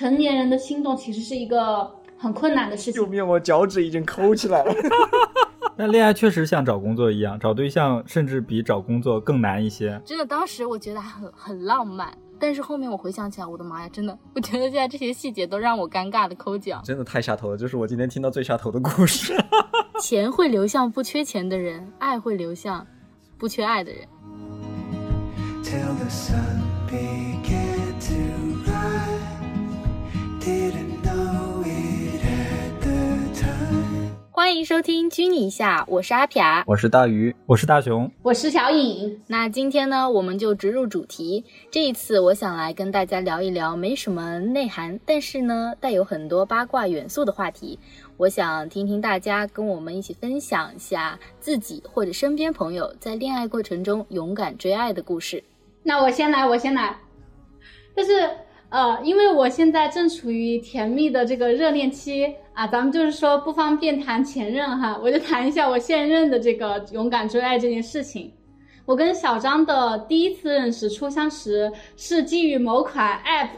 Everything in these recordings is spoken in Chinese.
成年人的心动其实是一个很困难的事情。救命！我脚趾已经抠起来了。那恋爱确实像找工作一样，找对象甚至比找工作更难一些。真的，当时我觉得还很很浪漫，但是后面我回想起来，我的妈呀，真的，我觉得现在这些细节都让我尴尬的抠脚。真的太下头了，这是我今天听到最下头的故事。钱会流向不缺钱的人，爱会流向不缺爱的人。till the sun began 欢迎收听《拘你一下》，我是阿撇。我是大鱼，我是大熊，我是小颖，那今天呢，我们就直入主题。这一次，我想来跟大家聊一聊没什么内涵，但是呢，带有很多八卦元素的话题。我想听听大家跟我们一起分享一下自己或者身边朋友在恋爱过程中勇敢追爱的故事。那我先来，我先来。就是呃，因为我现在正处于甜蜜的这个热恋期啊，咱们就是说不方便谈前任哈，我就谈一下我现任的这个勇敢追爱这件事情。我跟小张的第一次认识、初相识是基于某款 App，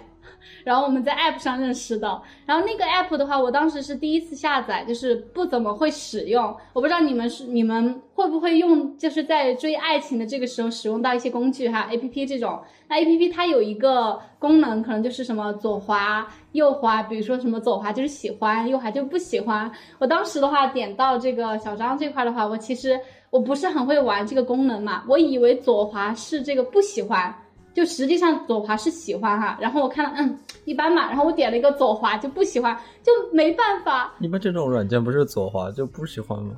然后我们在 App 上认识的。然后那个 App 的话，我当时是第一次下载，就是不怎么会使用。我不知道你们是你们会不会用，就是在追爱情的这个时候使用到一些工具哈，APP 这种。那 APP 它有一个功能，可能就是什么左滑、右滑，比如说什么左滑就是喜欢，右滑就不喜欢。我当时的话点到这个小张这块的话，我其实我不是很会玩这个功能嘛，我以为左滑是这个不喜欢。就实际上左滑是喜欢哈，然后我看了嗯一般嘛，然后我点了一个左滑就不喜欢，就没办法。你们这种软件不是左滑就不喜欢吗？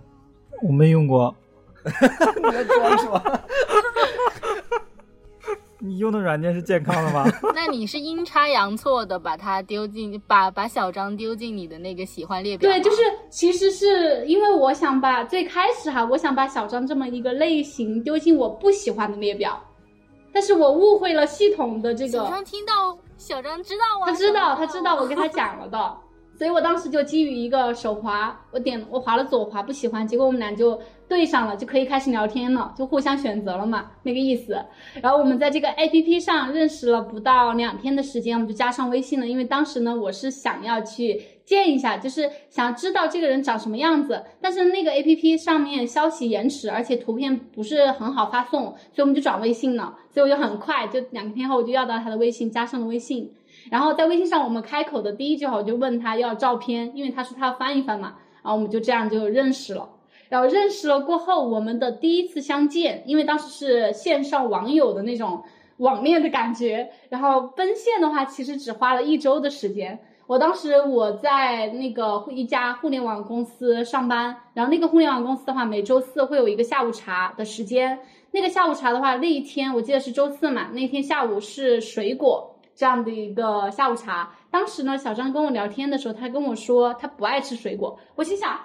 我没用过。你在装是吧？你用的软件是健康的吗？那你是阴差阳错的把它丢进，把把小张丢进你的那个喜欢列表？对，就是其实是因为我想把最开始哈，我想把小张这么一个类型丢进我不喜欢的列表，但是我误会了系统的这个，小张听到，小张知道啊？他知道，他知道我跟他讲了的，所以我当时就基于一个手滑，我点我滑了左滑不喜欢，结果我们俩就对上了，就可以开始聊天了，就互相选择了嘛，那个意思。然后我们在这个 A P P 上认识了不到两天的时间，我们就加上微信了，因为当时呢我是想要去见一下，就是想知道这个人长什么样子，但是那个 A P P 上面消息延迟，而且图片不是很好发送，所以我们就转微信了，所以我就很快就两天后我就要到他的微信，加上了微信。然后在微信上，我们开口的第一句话，我就问他要照片，因为他说他要翻一翻嘛，然后我们就这样就认识了。然后认识了过后，我们的第一次相见，因为当时是线上网友的那种网恋的感觉，然后奔现的话，其实只花了一周的时间。我当时我在那个一家互联网公司上班，然后那个互联网公司的话，每周四会有一个下午茶的时间。那个下午茶的话，那一天我记得是周四嘛，那天下午是水果这样的一个下午茶。当时呢，小张跟我聊天的时候，他跟我说他不爱吃水果，我心想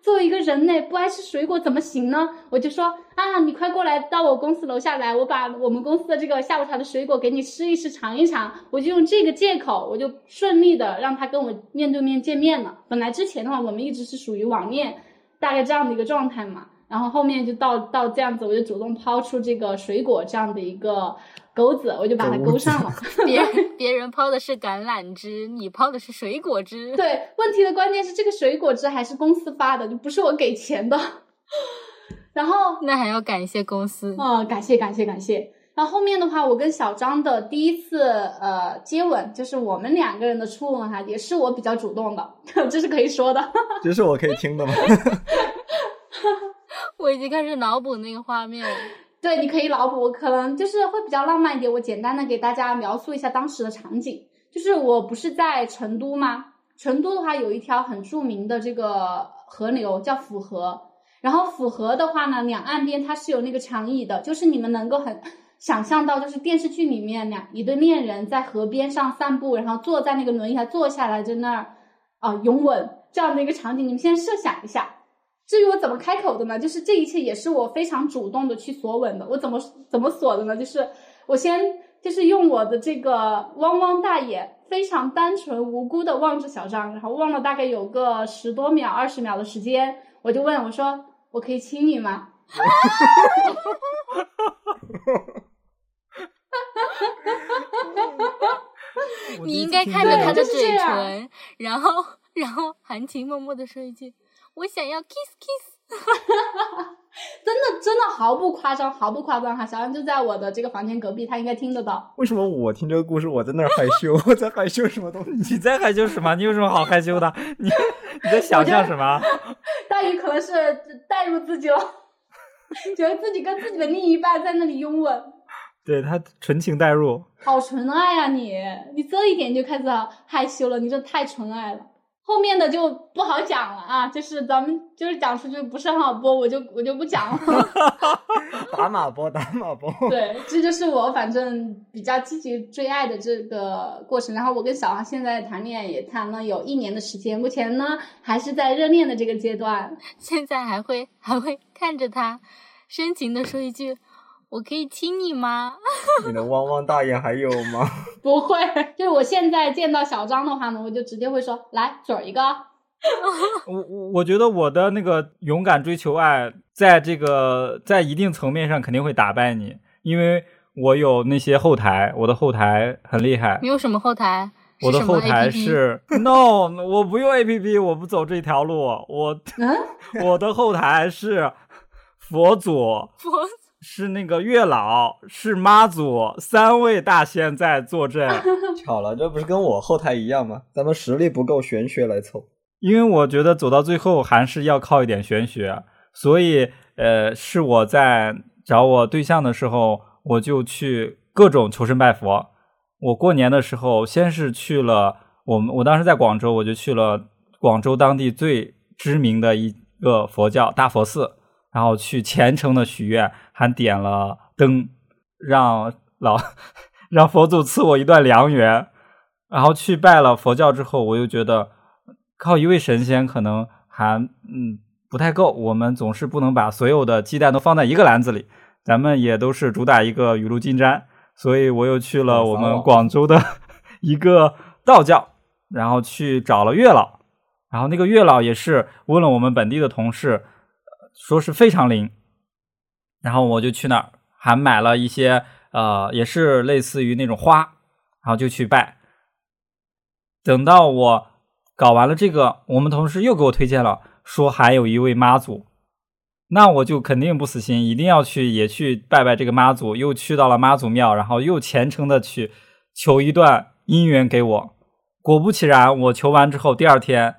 作为一个人类不爱吃水果怎么行呢？我就说啊，你快过来到我公司楼下来，我把我们公司的这个下午茶的水果给你吃一吃，尝一尝。我就用这个借口，我就顺利的让他跟我面对面见面了。本来之前的话，我们一直是属于网恋，大概这样的一个状态嘛。然后后面就到到这样子，我就主动抛出这个水果这样的一个钩子，我就把它勾上了。别 别人抛的是橄榄枝，你抛的是水果汁。对，问题的关键是这个水果汁还是公司发的，就不是我给钱的。然后，那还要感谢公司。嗯，感谢感谢感谢。然后后面的话，我跟小张的第一次呃接吻，就是我们两个人的初吻哈，也是我比较主动的，这是可以说的。这是我可以听的吗？我已经开始脑补那个画面了。对，你可以脑补，可能就是会比较浪漫一点。我简单的给大家描述一下当时的场景，就是我不是在成都吗？成都的话有一条很著名的这个河流叫府河，然后府河的话呢，两岸边它是有那个长椅的，就是你们能够很想象到，就是电视剧里面两一对恋人在河边上散步，然后坐在那个轮椅上坐下来，在那儿啊拥吻这样的一个场景，你们先设想一下。至于我怎么开口的呢？就是这一切也是我非常主动的去索吻的。我怎么怎么锁的呢？就是我先就是用我的这个汪汪大眼，非常单纯无辜的望着小张，然后望了大概有个十多秒、二十秒的时间，我就问我说：“我可以亲你吗？” 你应该看着他的嘴就是这样唇，然后然后含情脉脉的说一句：“我想要 kiss kiss。真的真的毫不夸张，毫不夸张哈！小安就在我的这个房间隔壁，他应该听得到。为什么我听这个故事我在那儿害羞？我在害羞什么东西？你在害羞什么？你有什么好害羞的？你你在想象什么？大鱼可能是代入自己了，觉得自己跟自己的另一半在那里拥吻，对他纯情代入，好纯爱呀、你！你这一点就开始害羞了，你这太纯爱了。后面的就不好讲了啊，就是咱们就是讲出去不是很好播，我就我就不讲了。打马播，打马播。对，这就是我反正比较积极追爱的这个过程。然后我跟小王现在谈恋爱也谈了有一年的时间，目前呢还是在热恋的这个阶段。”现在还会还会看着他，深情的说一句：“我可以亲你吗 你的汪汪大眼还有吗？不会，就是我现在见到小张的话呢，我就直接会说来嘴儿一个。我我我觉得我的那个勇敢追求爱，在这个在一定层面上肯定会打败你，因为我有那些后台，我的后台很厉害？”你。有什么后台？我的后台 APP 是 no，我不用 A P P，我不走这条路。我嗯，我的后台是佛祖，佛是那个月老，是妈祖，三位大仙在坐镇。巧了，这不是跟我后台一样吗？咱们实力不够，玄学来凑。因为我觉得走到最后还是要靠一点玄学，所以呃，是我在找我对象的时候，我就去各种求神拜佛。我过年的时候，先是去了我们，我当时在广州，我就去了广州当地最知名的一个佛教大佛寺，然后去虔诚的许愿，还点了灯，让老 让佛祖赐我一段良缘。然后去拜了佛教之后，我又觉得靠一位神仙可能还嗯不太够，我们总是不能把所有的鸡蛋都放在一个篮子里，咱们也都是主打一个雨露均沾，所以我又去了我们广州的一个道教，然后去找了月老，然后那个月老也是问了我们本地的同事，说是非常灵，然后我就去那儿，还买了一些呃也是类似于那种花，然后就去拜。等到我搞完了这个，我们同事又给我推荐了，说还有一位妈祖，那我就肯定不死心，一定要去也去拜拜这个妈祖。又去到了妈祖庙，然后又虔诚的去求一段姻缘给我。果不其然，我求完之后，第二天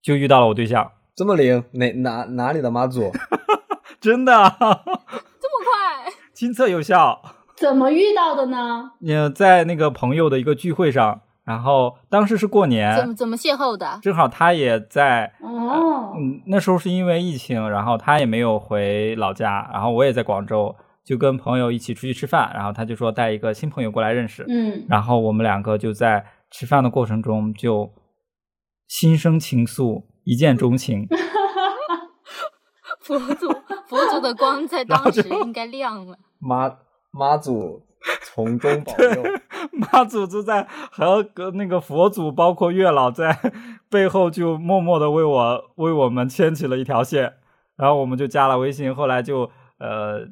就遇到了我对象，这么灵？哪哪哪里的妈祖？真的 这么快？亲测有效。怎么遇到的呢？呃，在那个朋友的一个聚会上，然后当时是过年怎么，怎么邂逅的？正好他也在哦，嗯，那时候是因为疫情，然后他也没有回老家，然后我也在广州，就跟朋友一起出去吃饭，然后他就说带一个新朋友过来认识，嗯，然后我们两个就在吃饭的过程中就心生情愫，一见钟情。佛祖佛祖的光在 当时应该亮了。妈妈祖从中保佑。妈祖就在和那个佛祖，包括月老在背后就默默的为我为我们牵起了一条线，然后我们就加了微信，后来就呃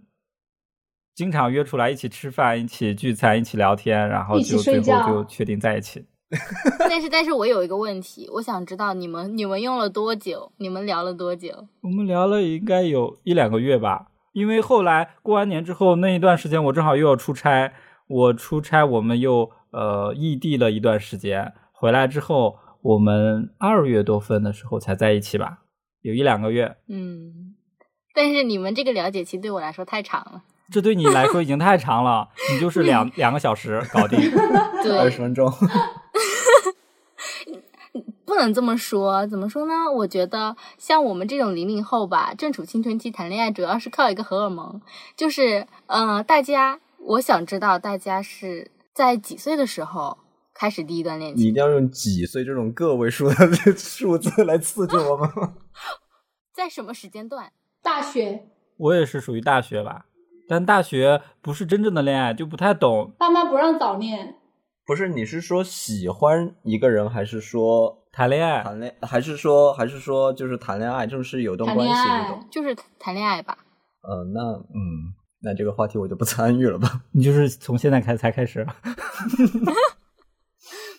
经常约出来一起吃饭、一起聚餐、一起聊天，然后就最后就确定在一起。但是但是我有一个问题，我想知道你们你们用了多久？你们聊了多久？我们聊了应该有一两个月吧，因为后来过完年之后那一段时间我正好又要出差，我出差我们又呃异地了一段时间，回来之后我们二月多份的时候才在一起吧，有一两个月。嗯，但是你们这个了解期对我来说太长了。这对你来说已经太长了，你就是两 两个小时搞定。二十，分钟，不能这么说。怎么说呢？我觉得像我们这种零零后吧，正处青春期谈恋爱，主要是靠一个荷尔蒙。就是呃，大家，我想知道大家是在几岁的时候开始第一段恋情？你一定要用几岁这种个位数的 数字来刺激我们吗？在什么时间段？大学，我也是属于大学吧，但大学不是真正的恋爱，就不太懂。爸妈不让早恋，不是，你是说喜欢一个人，还是说谈恋爱，谈恋，还是说还是说就是谈恋爱，就是有段关系那种？就是谈恋爱吧。呃，那嗯，那这个话题我就不参与了吧。你就是从现在开才开始。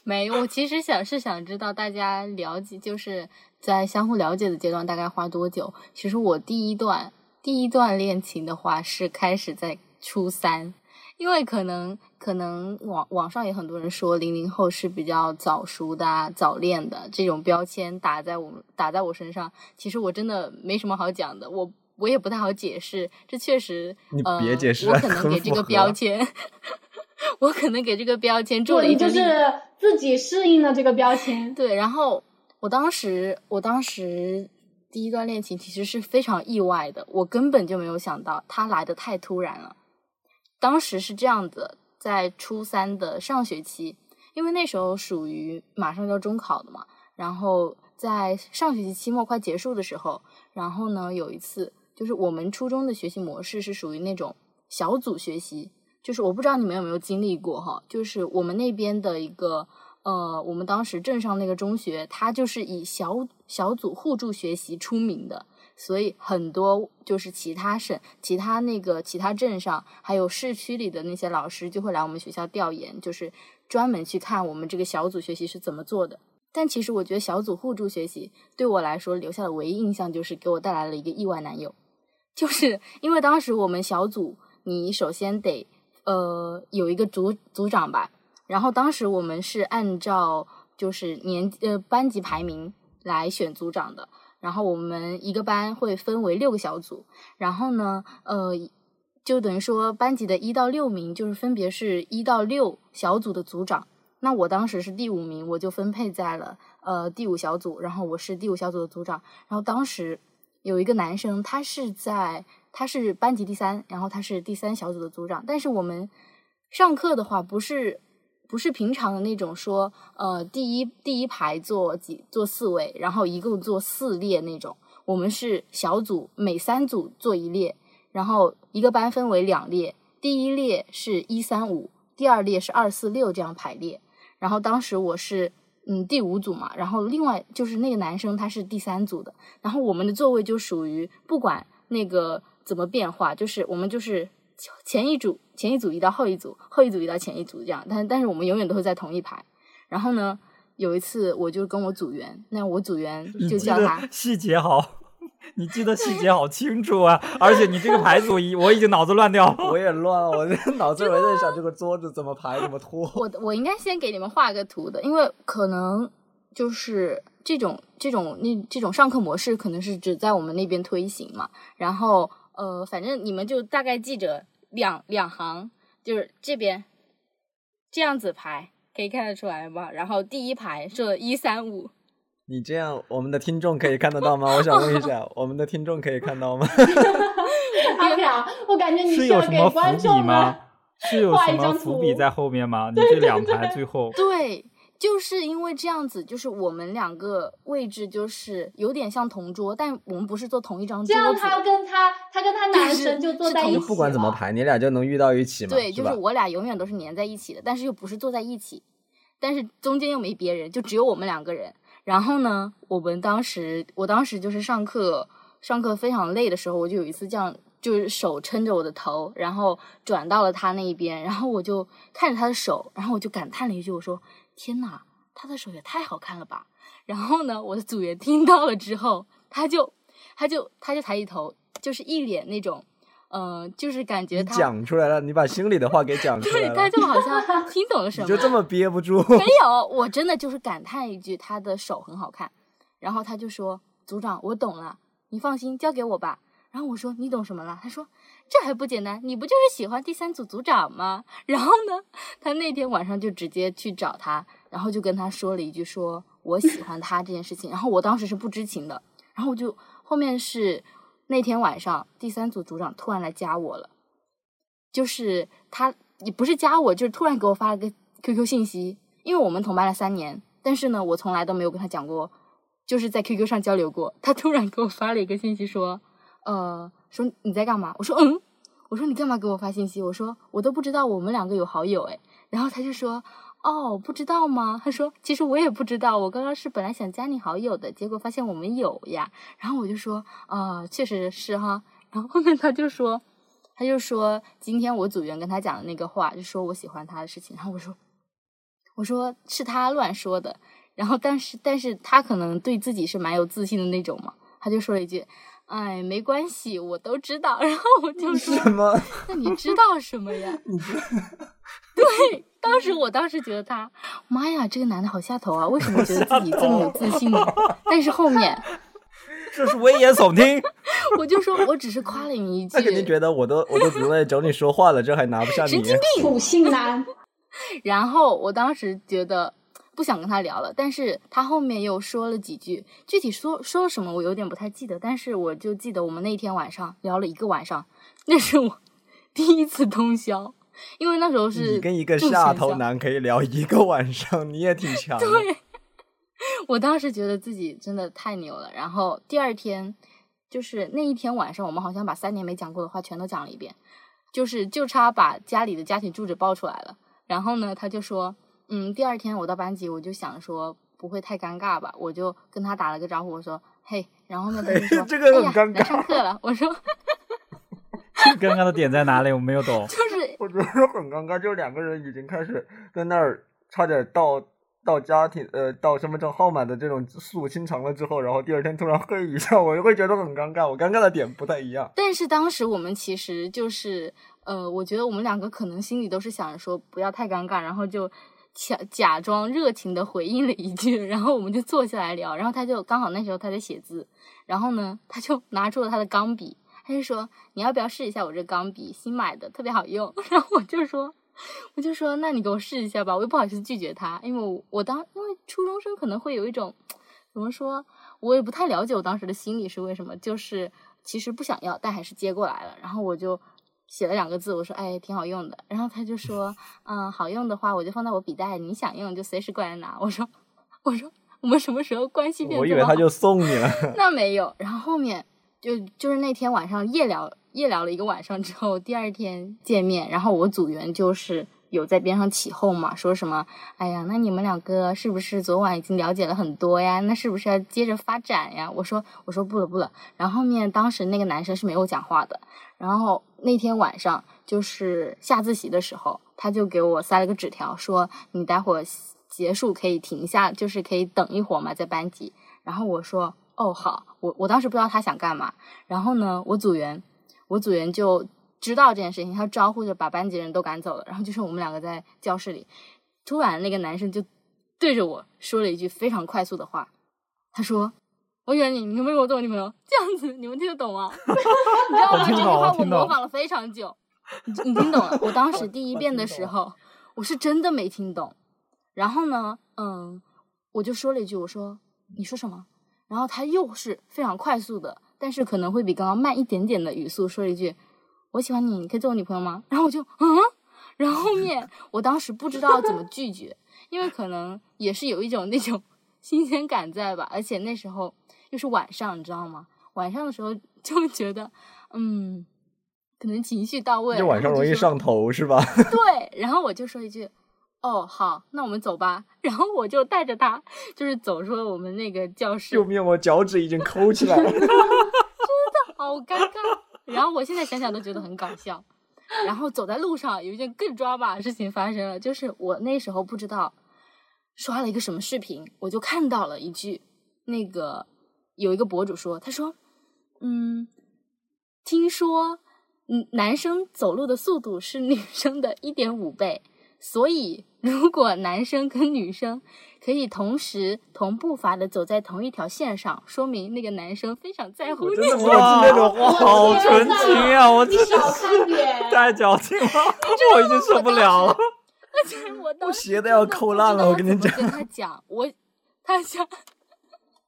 没，我其实想是想知道大家了解，就是在相互了解的阶段大概花多久。其实我第一段第一段恋情的话是开始在初三，因为可能可能网网上也很多人说零零后是比较早熟的、啊、早恋的这种标签打在我们打在我身上，其实我真的没什么好讲的，我我也不太好解释，这确实你呃别解释 我可能给这个标签。我可能给这个标签做，了一就是自己适应了这个标签。对，然后我当时，我当时第一段恋情其实是非常意外的，我根本就没有想到他来的太突然了。当时是这样的，在初三的上学期，因为那时候属于马上就要中考的嘛，然后在上学期期末快结束的时候，然后呢有一次，就是我们初中的学习模式是属于那种小组学习，就是我不知道你们有没有经历过哈，就是我们那边的一个呃，我们当时镇上那个中学，它就是以小小组互助学习出名的，所以很多就是其他省、其他那个其他镇上，还有市区里的那些老师就会来我们学校调研，就是专门去看我们这个小组学习是怎么做的。但其实我觉得小组互助学习对我来说留下的唯一印象就是给我带来了一个意外男友，就是因为当时我们小组，你首先得呃有一个组组长吧，然后当时我们是按照就是年呃班级排名来选组长的，然后我们一个班会分为六个小组，然后呢呃就等于说班级的一到六名就是分别是一到六小组的组长。那我当时是第五名，我就分配在了呃第五小组，然后我是第五小组的组长。然后当时有一个男生，他是在他是班级第三，然后他是第三小组的组长。但是我们上课的话，不是不是平常的那种说呃第一第一排坐几坐四位，然后一共坐四列那种。我们是小组，每三组坐一列，然后一个班分为两列，第一列是一三五，第二列是二四六这样排列。然后当时我是嗯第五组嘛，然后另外就是那个男生他是第三组的，然后我们的座位就属于不管那个怎么变化，就是我们就是前一组前一组移到后一组，后一组移到前一组这样，但但是我们永远都会在同一排。然后呢，有一次我就跟我组员，那我组员就叫他细节好，你记得细节好清楚啊！而且你这个排组一，我已经脑子乱掉了。我也乱了，我这脑子里在想这个桌子怎么排怎么拖。我我应该先给你们画个图的，因为可能就是这种这种那这种上课模式可能是只在我们那边推行嘛。然后呃，反正你们就大概记着两两行，就是这边这样子排，可以看得出来吗？然后第一排是一三五，你这样，我们的听众可以看得到吗？我想问一下，我们的听众可以看到吗？阿表，我感觉你是有什么伏笔吗们？是有什么伏笔在后面吗？你这两排最后，对。就是因为这样子，就是我们两个位置就是有点像同桌，但我们不是坐同一张桌子。样他跟他他跟他男就是神就坐在一起不管怎么排，你俩就能遇到一起嘛？对，就是？我俩永远都是粘在一起的，但是又不是坐在一起，但是中间又没别人，就只有我们两个人。然后呢，我们当时，我当时就是上课，上课非常累的时候，我就有一次这样，就是手撑着我的头，然后转到了他那一边，然后我就看着他的手，然后我就感叹了一句，我说：“天呐，他的手也太好看了吧！”然后呢，我的组员听到了之后，他就，他就，他就抬起头，就是一脸那种，呃，就是感觉他讲出来了，你把心里的话给讲出来对，来他，就好像听懂了什么，你就这么憋不住。没有，我真的就是感叹一句，他的手很好看。然后他就说：“组长，我懂了，你放心，交给我吧。”然后我说：“你懂什么了？”他说：“这还不简单，你不就是喜欢第三组组长吗？” 然后呢，他那天晚上就直接去找他，然后就跟他说了一句说：“我喜欢他这件事情。”然后我当时是不知情的，然后我就后面是那天晚上第三组组长突然来加我了，就是他也不是加我，就是突然给我发了个 QQ 信息，因为我们同班了三年，但是呢，我从来都没有跟他讲过，就是在 QQ 上交流过。他突然给我发了一个信息说，呃，说你在干嘛？我说嗯，我说你干嘛给我发信息？我说我都不知道我们两个有好友诶。然后他就说，哦，不知道吗？他说其实我也不知道，我刚刚是本来想加你好友的，结果发现我们有呀。然后我就说，啊、确实是哈。然后后面他就说。他就说今天我组员跟他讲的那个话，就说我喜欢他的事情，然后我说我说是他乱说的。然后但是但是他可能对自己是蛮有自信的那种嘛，他就说了一句：“哎，没关系，我都知道。”然后我就说什么？：“那你知道什么呀？”对，当时我当时觉得他，妈呀，这个男的好下头啊！为什么觉得自己这么有自信呢？但是后面这是危言耸听。我就说，我只是夸了你一句，他肯定觉得我都我都只为找你说话了，这还拿不下你。神经病土性男，然后我当时觉得不想跟他聊了，但是他后面又说了几句，具体说说了什么我有点不太记得，但是我就记得我们那天晚上聊了一个晚上，那是我 第一次通宵，因为那时候是你跟一个下头男可以聊一个晚上，你也挺 强的。对，我当时觉得自己真的太牛了。然后第二天，就是那一天晚上，我们好像把三年没讲过的话全都讲了一遍，就是就差把家里的家庭住址报出来了。然后呢，他就说，嗯，第二天我到班级，我就想说不会太尴尬吧，我就跟他打了个招呼，我说嘿，然后呢，他就说 这个很尴尬来上课了，我说 尴尬的点在哪里？我没有懂。就是我觉得很尴尬，就是两个人已经开始在那儿差点到到家庭呃到身份证号码的这种速心长了之后，然后第二天突然嘿一下，我就会觉得很尴尬。我尴尬的点不太一样。但是当时我们其实就是，呃，我觉得我们两个可能心里都是想着说不要太尴尬，然后就假假装热情的回应了一句，然后我们就坐下来聊，然后他就刚好那时候他在写字，然后呢他就拿出了他的钢笔，他就说你要不要试一下我这钢笔，新买的，特别好用，然后我就说。我就说，那你给我试一下吧，我又不好意思拒绝他，因为我我当因为初中生可能会有一种怎么说，我也不太了解我当时的心理是为什么，就是其实不想要，但还是接过来了。然后我就写了两个字，我说哎，挺好用的。然后他就说，嗯，好用的话我就放在我笔袋，你想用就随时过来拿。我说，我说我们什么时候关系变我以为他就送你了。那没有。然后后面就就是那天晚上夜聊夜聊了一个晚上之后，第二天见面，然后我组员就是有在边上起哄嘛，说什么，哎呀，那你们两个是不是昨晚已经了解了很多呀？那是不是要接着发展呀？我说我说不了不了。然后后面当时那个男生是没有讲话的，然后那天晚上就是下自习的时候，他就给我塞了个纸条，说你待会儿结束可以停下，就是可以等一会儿嘛，在班级。然后我说哦好，我我当时不知道他想干嘛。然后呢，我组员我组员就知道这件事情，他招呼着把班级人都赶走了，然后就剩我们两个在教室里。突然那个男生就对着我说了一句非常快速的话，他说。我选你，你可不可以我做我女朋友？这样子你们听得懂吗？你知道吗？这句话我模仿了非常久。你你听懂了？我当时第一遍的时候，我是真的没听懂。然后呢，嗯，我就说了一句，我说你说什么？然后他又是非常快速的，但是可能会比刚刚慢一点点的语速说了一句：“我喜欢你，你可以做我女朋友吗？”然后我就嗯，然后后面我当时不知道怎么拒绝，因为可能也是有一种那种新鲜感在吧，而且那时候又是晚上，你知道吗？晚上的时候 就觉得，嗯，可能情绪到位，就晚上容易上头是吧？对，然后我就说一句：“哦，好，那我们走吧。”然后我就带着他，就是走出了我们那个教室救，命！我脚趾已经抠起来了。真的好尴尬。然后我现在想想都觉得很搞笑。然后走在路上，有一件更抓马的事情发生了，就是我那时候不知道刷了一个什么视频，我就看到了一句，那个有一个博主说，他说，嗯，听说，嗯，男生走路的速度是女生的一点五倍，所以如果男生跟女生可以同时同步伐的走在同一条线上，说明那个男生非常在乎你。我真的没有听那种话。好纯情啊！我你少看点。太矫情了，我已经受不了了。而且我当时鞋都要抠烂了我跟你讲跟他讲，我他想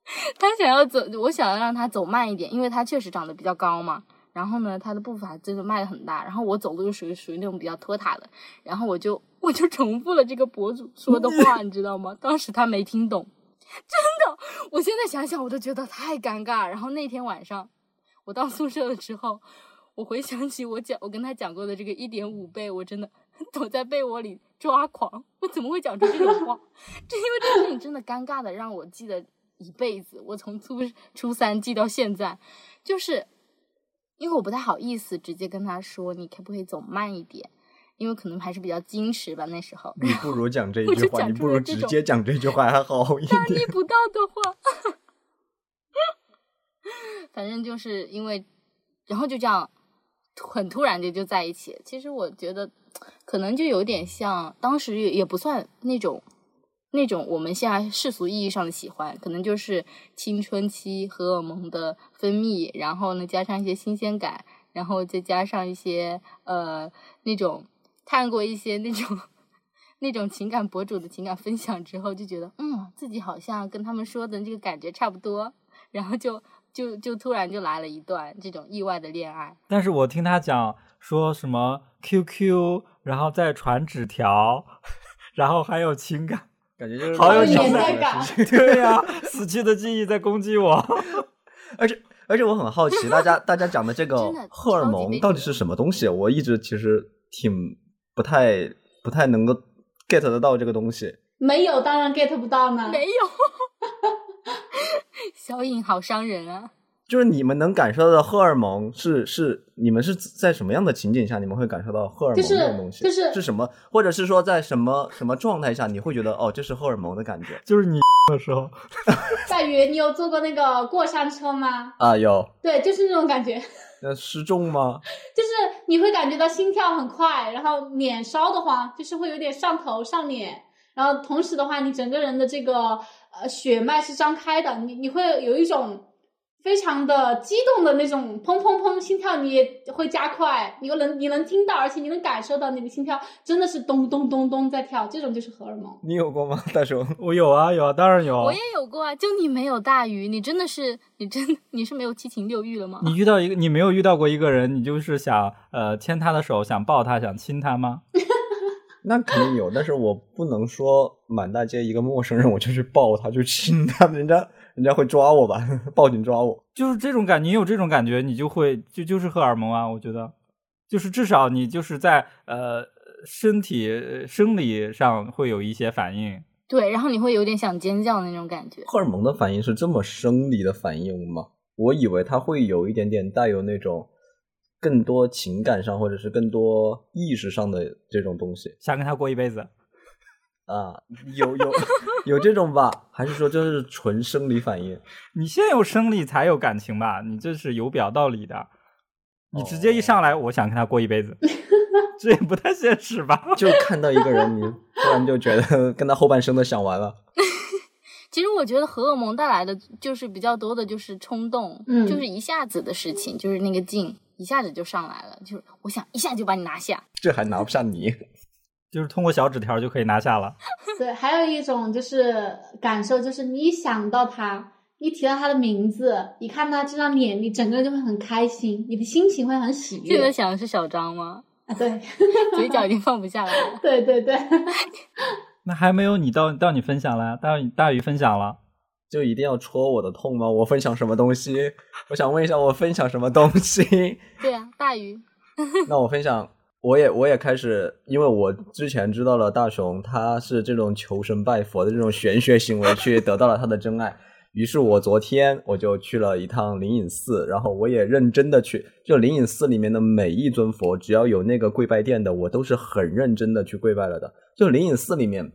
他想要走，我想要让他走慢一点，因为他确实长得比较高嘛。然后呢，他的步伐真的迈的很大，然后我走路就属于属于那种比较拖沓的，然后我就我就重复了这个博主说的话，你知道吗？当时他没听懂，真的，我现在想想我都觉得太尴尬。然后那天晚上我到宿舍了之后，我回想起我讲我跟他讲过的这个一点五倍，我真的 躲在被窝里抓狂。我怎么会讲出这种话？这因为这个事情真的尴尬的让我记得一辈子。我从初初三记到现在，就是因为我不太好意思直接跟他说你可不可以走慢一点，因为可能还是比较矜持吧那时候。你不如讲这 一句话，你不如直接讲这句话还好一大逆点。不道的话，反正就是因为，然后就这样很突然的就在一起。其实我觉得可能就有点像当时也也不算那种那种我们现在世俗意义上的喜欢，可能就是青春期荷尔蒙的分泌，然后呢加上一些新鲜感，然后再加上一些呃那种看过一些那种 那种情感博主的情感分享之后，就觉得嗯自己好像跟他们说的这个感觉差不多，然后就就就突然就来了一段这种意外的恋爱。但是我听他讲说什么 QQ，然后再传纸条，然后还有情感，感觉就是好有有年年代感 对呀、死去的记忆在攻击我。而且而且我很好奇，大家大家讲的这个荷尔蒙到底是什么东西？我一直其实挺不太不太能够 get 得到这个东西。没有，当然 get 不到呢。没有，小影好伤人啊！就是你们能感受到的荷尔蒙是是你们是在什么样的情景下你们会感受到荷尔蒙就是这种东西？就是是什么？或者是说在什么什么状态下你会觉得哦这是荷尔蒙的感觉就是你 的时候，大鱼，你有坐过那个过山车吗？啊？有对，就是那种感觉，那失重吗？就是你会感觉到心跳很快，然后脸烧的慌，就是会有点上头上脸，然后同时的话，你整个人的这个呃血脉是张开的，你你会有一种非常的激动的那种砰砰砰心跳，你也会加快，你又能你能听到，而且你能感受到你的心跳真的是咚咚咚咚在跳，这种就是荷尔蒙。你有过吗，大雄？我有啊有啊，当然有我。也有过啊，就你没有大鱼，你真的是你真你是没有七情六欲了吗？你遇到一个，你没有遇到过一个人，你就是想呃牵他的手，想抱他，想亲他吗？那肯定有，但是我不能说满大街一个陌生人我就去抱他，就亲他，人家人家会抓我吧，报警抓我。就是这种感，你有这种感觉，你就会就就是荷尔蒙啊，我觉得，就是至少你就是在呃身体呃生理上会有一些反应。对，然后你会有点想尖叫的那种感觉。荷尔蒙的反应是这么生理的反应吗？我以为它会有一点点带有那种更多情感上或者是更多意识上的这种东西想跟他过一辈子，啊，有有 有这种吧？还是说这是纯生理反应？你先有生理才有感情吧？你这是有表道理的。你直接一上来，我想跟他过一辈子，这也不太现实吧？就看到一个人，你突然就觉得跟他后半生都想完了。其实我觉得荷尔蒙带来的就是比较多的，就是冲动，嗯就是一下子的事情，就是那个劲一下子就上来了，就是我想一下就把你拿下。这还拿不下你，就是通过小纸条就可以拿下了。对，还有一种就是感受，就是你一想到他，一提到他的名字，一看他这张脸，你整个人就会很开心，你的心情会很喜这个悦。想的是小张吗？啊，对，嘴角已经放不下来了。对对对，那还没有你到到你分享了，大鱼大鱼分享了。就一定要戳我的痛吗？我分享什么东西？我想问一下，我分享什么东西？对啊，大鱼，那我分享，我也我也开始，因为我之前知道了大雄他是这种求神拜佛的这种玄学行为，去得到了他的真爱。于是我昨天我就去了一趟灵隐寺，然后我也认真的去，就灵隐寺里面的每一尊佛，只要有那个跪拜殿的，我都是很认真的去跪拜了的。就灵隐寺里面，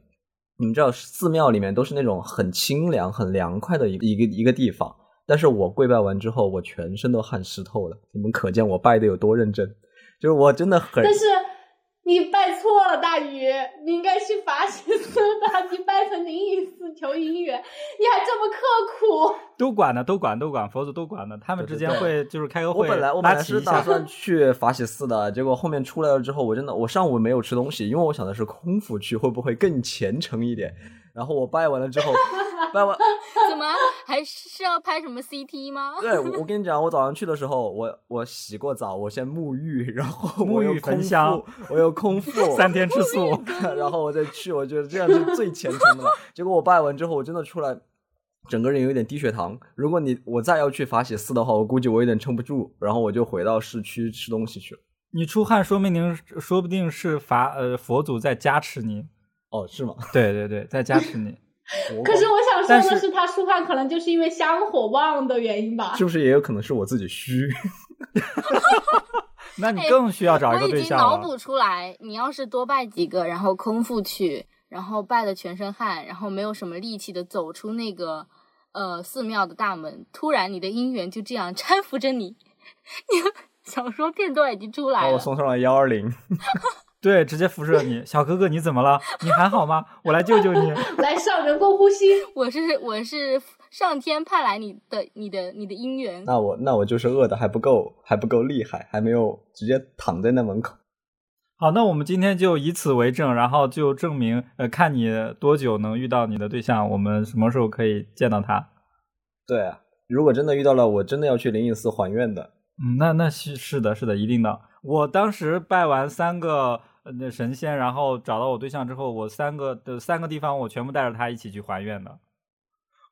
你们知道寺庙里面都是那种很清凉、很凉快的一个一个一个地方，但是我跪拜完之后，我全身都汗湿透了，你们可见我拜的有多认真。就是我真的很，但是你拜错了，大鱼，你应该去法喜寺的，你拜成灵隐寺求姻缘，你还这么刻苦。都管的，都管，都管，佛祖都管的。他们之间会就是开个会，我本来我本来拉齐一下。是打算去法喜寺的，结果后面出来了之后，我真的我上午没有吃东西，因为我想的是空腹去会不会更虔诚一点。然后我拜完了之后，拜完，怎么还是要拍什么 CT 吗？对我我跟你讲，我早上去的时候，我我洗过澡，我先沐浴，然后沐浴我又空焚香，我又空腹，三天吃素，然后我再去，我觉得这样是最虔诚的了。结果我拜完之后，我真的出来，整个人有点低血糖。如果你我再要去法喜寺的话，我估计我有点撑不住，然后我就回到市区吃东西去了。你出汗，说明您说不定是法呃佛祖在加持你。哦，是吗？对对对，在加持你。可是我想说的是，他出汗可能就是因为香火旺的原因吧。是不是也有可能是我自己虚？那你更需要找一个对象了。已经脑补出来，你要是多拜几个，然后空腹去，然后拜的全身汗，然后没有什么力气的走出那个呃寺庙的大门，突然你的姻缘就这样搀扶着你，你小说片段已经出来了。我送上了幺二零。对，直接辐射你，小哥哥你怎么了？你还好吗？我来救救你。来上人工呼吸。我是我是上天派来你的你的你的姻缘。那我那我就是饿的还不够，还不够厉害，还没有直接躺在那门口。好，那我们今天就以此为证，然后就证明，呃，看你多久能遇到你的对象，我们什么时候可以见到他。对啊，如果真的遇到了，我真的要去灵隐寺还愿的。嗯，那那是是的，是的，一定的。我当时拜完三个呃那神仙，然后找到我对象之后，我三个的三个地方我全部带着他一起去还愿的。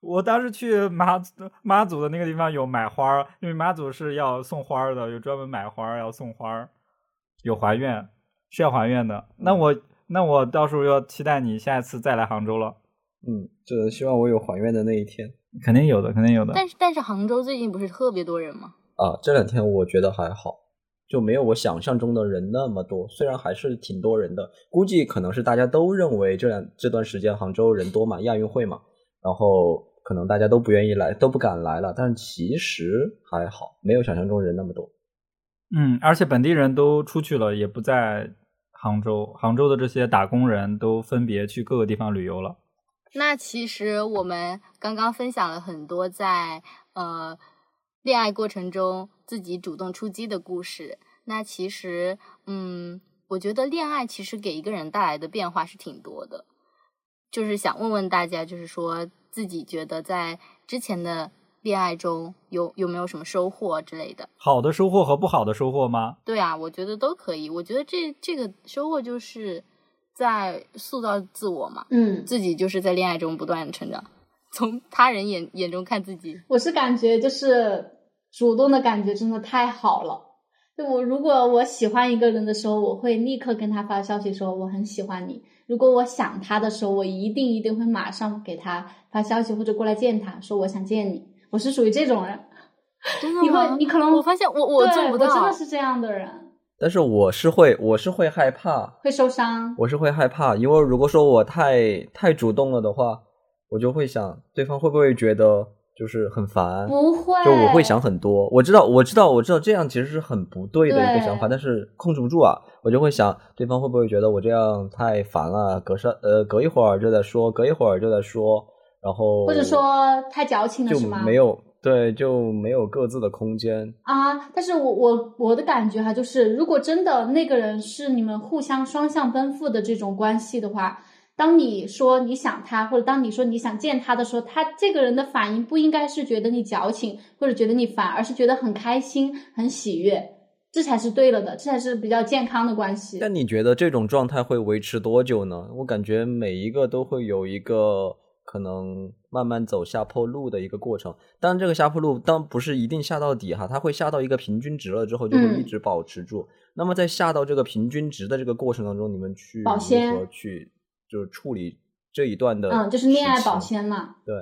我当时去妈祖妈祖的那个地方有买花，因为妈祖是要送花的，有专门买花要送花，有还愿是要还愿的。那我那我到时候要期待你下一次再来杭州了，嗯，这希望我有还愿的那一天肯定有的，肯定有的。但是但是杭州最近不是特别多人吗？啊。这两天我觉得还好，就没有我想象中的人那么多，虽然还是挺多人的，估计可能是大家都认为这两这段时间杭州人多嘛，亚运会嘛，然后可能大家都不愿意来，都不敢来了。但其实还好，没有想象中人那么多。嗯，而且本地人都出去了，也不在杭州。杭州的这些打工人都分别去各个地方旅游了。那其实我们刚刚分享了很多在呃恋爱过程中自己主动出击的故事。那其实，嗯，我觉得恋爱其实给一个人带来的变化是挺多的。就是想问问大家，就是说自己觉得在之前的恋爱中有有没有什么收获之类的？好的收获和不好的收获吗？对啊，我觉得都可以。我觉得这这个收获就是在塑造自我嘛。嗯，自己就是在恋爱中不断的成长，从他人眼眼中看自己。我是感觉就是主动的感觉真的太好了。就我如果我喜欢一个人的时候，我会立刻跟他发消息说我很喜欢你。如果我想他的时候，我一定一定会马上给他发消息或者过来见他，说我想见你。我是属于这种人，真的你会吗？你可能我发现我我对做不到，我真的是这样的人，但是我是会，我是会害怕，会受伤。我是会害怕，因为如果说我太太主动了的话，我就会想对方会不会觉得就是很烦，不会，就我会想很多。我知道，我知道，我知道这样其实是很不对的一个想法，但是控制不住啊，我就会想对方会不会觉得我这样太烦了，隔上呃隔一会儿就在说，隔一会儿就在说，然后或者说太矫情了就是吗？没有对就没有各自的空间。啊，但是我我我的感觉哈，就是如果真的那个人是你们互相双向奔赴的这种关系的话，当你说你想他，或者当你说你想见他的时候，他这个人的反应不应该是觉得你矫情或者觉得你烦，而是觉得很开心、很喜悦，这才是对了的，这才是比较健康的关系。但你觉得这种状态会维持多久呢？我感觉每一个都会有一个可能慢慢走下坡路的一个过程。当然，这个下坡路当不是一定下到底哈，它会下到一个平均值了之后，就会嗯一直保持住。那么在下到这个平均值的这个过程当中，你们去如保鲜何去就是处理这一段的？嗯，就是恋爱保。鲜嘛。对，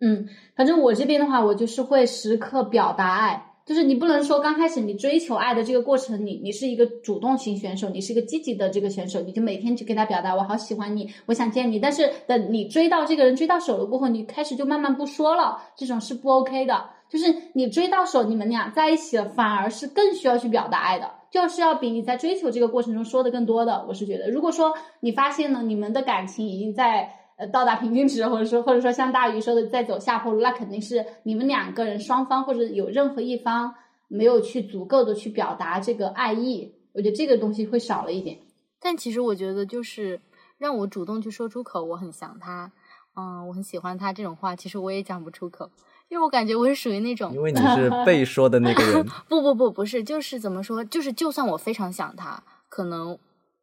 嗯，反正我这边的话，我就是会时刻表达爱，就是你不能说刚开始你追求爱的这个过程里，你是一个主动型选手，你是一个积极的这个选手，你就每天去给他表达我好喜欢你，我想见你。但是等你追到这个人追到手了过后，你开始就慢慢不说了，这种是不 OK 的。就是你追到手，你们俩在一起了，反而是更需要去表达爱的，就是要比你在追求这个过程中说的更多的。我是觉得，如果说你发现了你们的感情已经在呃到达平均值，或者说或者说像大鱼说的在走下坡路，那肯定是你们两个人双方或者有任何一方没有去足够的去表达这个爱意，我觉得这个东西会少了一点。但其实我觉得就是让我主动去说出口，我很想他，嗯，我很喜欢他这种话，其实我也讲不出口，因为我感觉我是属于那种因为你是 被说的那个人。不不不不是，就是怎么说，就是就算我非常想他，可能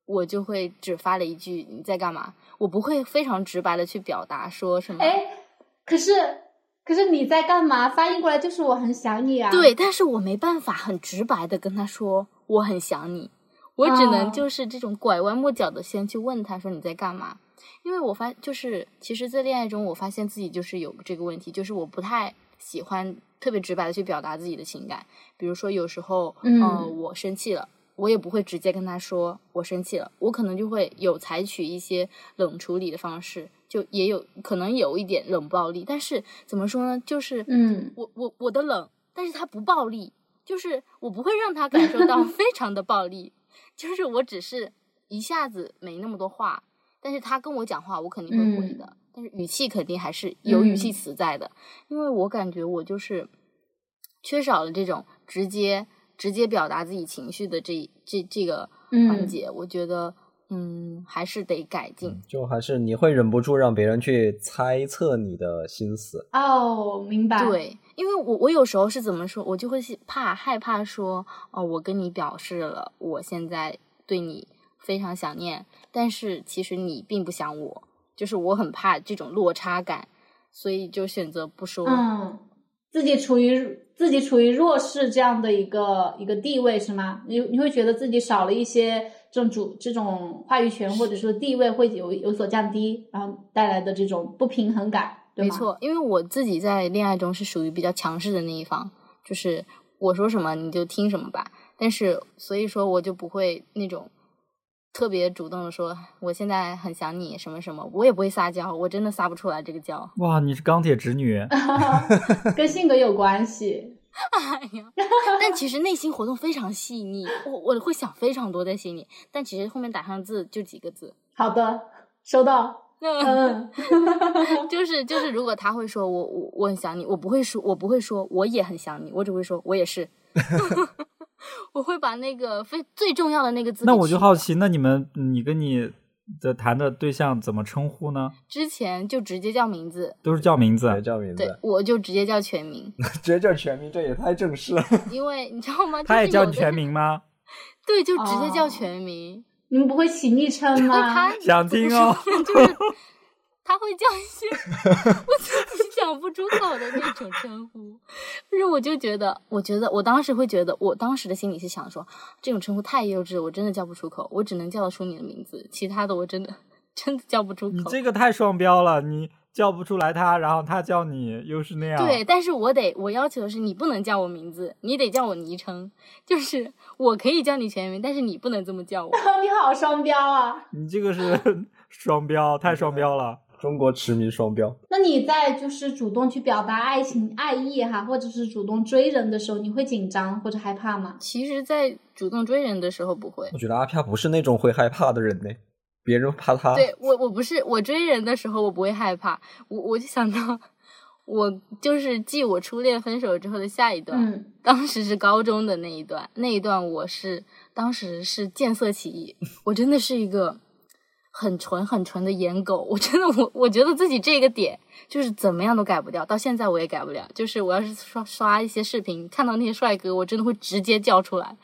我就会只发了一句你在干嘛，我不会非常直白的去表达说什么。哎，可是可是你在干嘛？翻译过来就是我很想你啊。对，但是我没办法很直白的跟他说我很想你，我只能哦就是这种拐弯抹角的先去问他说你在干嘛，因为我发就是其实，在恋爱中我发现自己就是有这个问题，就是我不太喜欢特别直白的去表达自己的情感，比如说有时候嗯呃我生气了，我也不会直接跟他说我生气了，我可能就会有采取一些冷处理的方式，就也有可能有一点冷暴力，但是怎么说呢，就是嗯我我我的冷，但是他不暴力，就是我不会让他感受到 非常的暴力，就是我只是一下子没那么多话，但是他跟我讲话，我肯定会回的，但是语气肯定还是有语气嗯词在的，因为我感觉我就是缺少了这种直接直接表达自己情绪的这这这个环嗯节，我觉得嗯还是得改进。就还是你会忍不住让别人去猜测你的心思。哦，明白。，对，因为我我有时候是怎么说，我就会是怕害怕说，哦，我跟你表示了，我现在对你非常想念，但是其实你并不想我，就是我很怕这种落差感，所以就选择不说。嗯，自己处于自己处于弱势这样的一个一个地位是吗？你你会觉得自己少了一些这种主这种话语权或者说地位会有有所降低，然后带来的这种不平衡感，对吗？没错，因为我自己在恋爱中是属于比较强势的那一方，就是我说什么你就听什么吧。但是所以说我就不会那种特别主动的说我现在很想你什么什么，我也不会撒娇，我真的撒不出来这个娇。哇，你是钢铁直女，跟性格有关系。哎呀，但其实内心活动非常细腻，我我会想非常多在心里，但其实后面打上字就几个字。好的，收到。嗯，就 是就是，如果他会说我我我很想你，我不会说，我不会说我也很想你，我只会说我也是。我会把那个非最重要的那个字。那我就好，奇，那你们你跟你的谈的对象怎么称呼呢？之前就直接叫名字，都是叫名字。叫名对字，我就直接叫全名，直接叫全名，这也太正式了。因为你知道吗？他也叫你全名吗？对，就直接叫哦全名。你们不会起昵称吗？想听哦。就是他会叫一些我自己讲不出口的那种称呼，就是我就觉得，我觉得我当时会觉得，我当时的心里是想说，这种称呼太幼稚，我真的叫不出口，我只能叫得出你的名字，其他的我真的真的叫不出口。你这个太双标了，你叫不出来他，然后他叫你又是那样。对，，但是我得，我要求的是你不能叫我名字，你得叫我昵称，就是我可以叫你全名，但是你不能这么叫我。你好双标啊！你这个是 双标，太双标了。中国驰名双标。那你在就是主动去表达爱情、爱意哈，或者是主动追人的时候，你会紧张或者害怕吗？其实，在主动追人的时候不会，我觉得阿飘不是那种会害怕的人呢，别人怕他。对我，我不是我追人的时候，我不会害怕，我我就想到，我就是继我初恋分手之后的下一段，嗯，当时是高中的那一段，那一段我是当时是见色起意，我真的是一个很纯很纯的颜狗，我真的我我觉得自己这个点就是怎么样都改不掉，到现在我也改不了。就是我要是刷刷一些视频，看到那些帅哥，我真的会直接叫出来。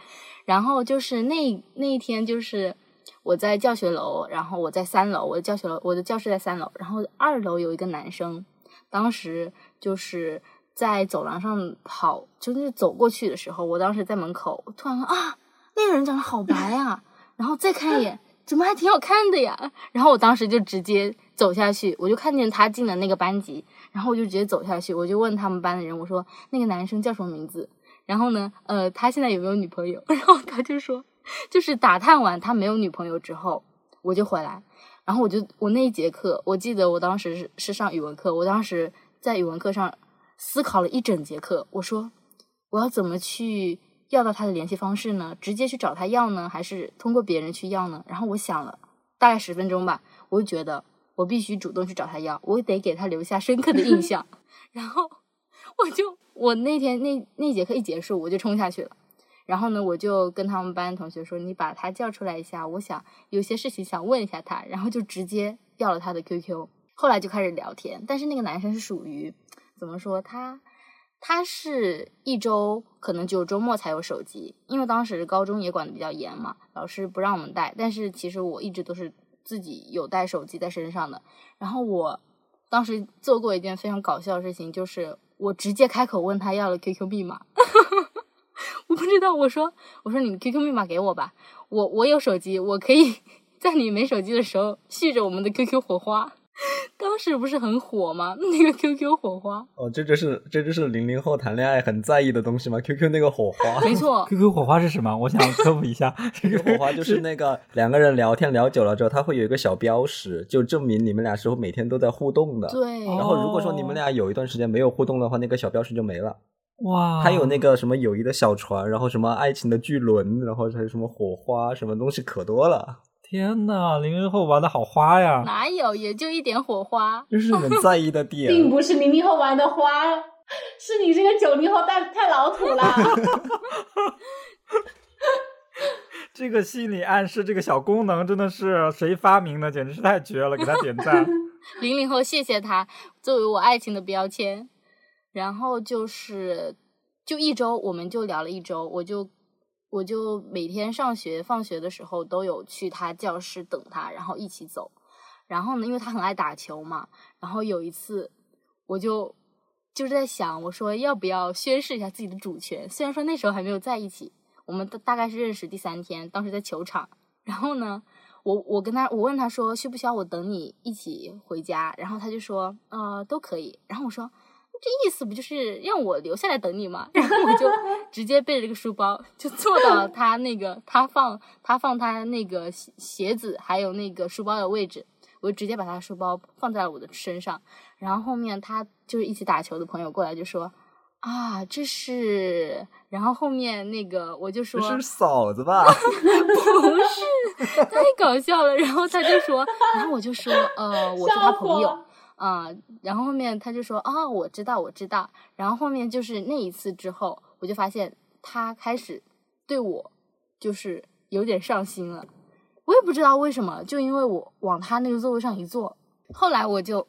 然后就是那那一天，就是我在教学楼，然后我在三楼，我的教学楼，我的教室在三楼，然后二楼有一个男生，当时就是在走廊上跑，就是走过去的时候，我当时在门口，突然说啊，那个人长得好白啊，然后再看一眼，怎么还挺好看的呀？然后我当时就直接走下去，我就看见他进了那个班级，然后我就直接走下去，我就问他们班的人，我说那个男生叫什么名字？然后呢，呃，他现在有没有女朋友？然后他就说，就是打探完他没有女朋友之后，我就回来，然后我就我那一节课，我记得我当时是是上语文课，我当时在语文课上思考了一整节课，我说我要怎么去要到他的联系方式呢？直接去找他要呢，还是通过别人去要呢？然后我想了大概十分钟吧，我就觉得我必须主动去找他要，我得给他留下深刻的印象。然后我就我那天那那节课一结束，我就冲下去了。然后呢，我就跟他们班同学说：“你把他叫出来一下，我想有些事情想问一下他。”然后就直接要了他的 QQ。后来就开始聊天，但是那个男生是属于怎么说？他他是一周可能只有周末才有手机，因为当时高中也管得比较严嘛，老师不让我们带。但是其实我一直都是自己有带手机在身上的。然后我当时做过一件非常搞笑的事情，就是我直接开口问他要了 QQ 密码。我不知道，我说我说你 QQ 密码给我吧，我我有手机，我可以 在你没手机的时候续着我们的 QQ 火花。当时不是很火吗？那个 QQ 火花，哦，这就是这就是零零后谈恋爱很在意的东西吗？QQ 那个火花，没错，QQ 火花是什么？我想科普一下。QQ 火花就是那个两个人聊天聊久了之后，他会有一个小标识，就证明你们俩是每天都在互动的。对，然后如果说你们俩有一段时间没有互动的话，那个小标识就没了。哇，还有那个什么友谊的小船，然后什么爱情的巨轮，然后还有什么火花，什么东西可多了。天呐，零零后玩的好花呀！哪有，也就一点火花。这是你们在意的点。并不是零零后玩的花，是你这个九零后太太老土了。这个心理暗示，这个小功能真的是谁发明的？简直是太绝了，给他点赞。零零后，谢谢他作为我爱情的标签。然后就是，就一周，我们就聊了一周，我就我就每天上学放学的时候都有去他教室等他，然后一起走。然后呢，因为他很爱打球嘛，然后有一次我就就是在想，我说要不要宣示一下自己的主权？虽然说那时候还没有在一起，我们大大概是认识第三天，当时在球场。然后呢，我我跟他我问他说需不需要我等你一起回家？然后他就说呃都可以。然后我说这意思不就是让我留下来等你吗？然后我就直接背着这个书包就坐到他那个他放他放他那个鞋鞋子还有那个书包的位置，我就直接把他书包放在了我的身上。然后后面他就是一起打球的朋友过来就说啊这是，然后后面那个我就说这是嫂子吧？不是，太搞笑了。然后他就说，然后我就说，呃，我是他朋友，啊、然后后面他就说，啊、我知道，我知道。然后后面就是那一次之后，我就发现他开始对我就是有点上心了。我也不知道为什么，就因为我往他那个座位上一坐，后来我就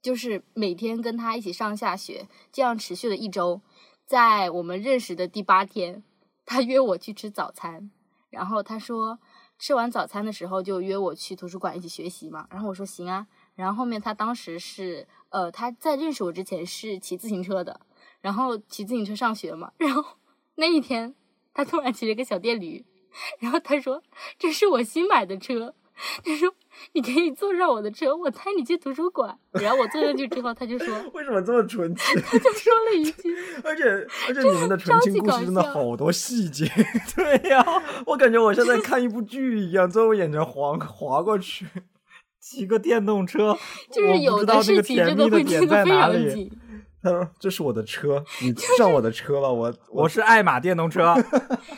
就是每天跟他一起上下学，这样持续了一周。在我们认识的第八天，他约我去吃早餐，然后他说吃完早餐的时候就约我去图书馆一起学习嘛，然后我说行啊，然后后面他当时是呃他在认识我之前是骑自行车的，然后骑自行车上学嘛，然后那一天他突然骑了个小电驴，然后他说这是我新买的车，他说你可以坐上我的车，我带你去图书馆，然后我坐上去之后他就说 为什么这么纯 情？他就说了一句。而且而且你们的纯情故事真的好多细节，对呀、我感觉我像在看一部剧一样，在我眼前划划过去。骑个电动车，就是有的事情真的甜蜜的会听得非。常紧。他说：“这是我的车，你上我的车吧。我 我是爱玛电动车，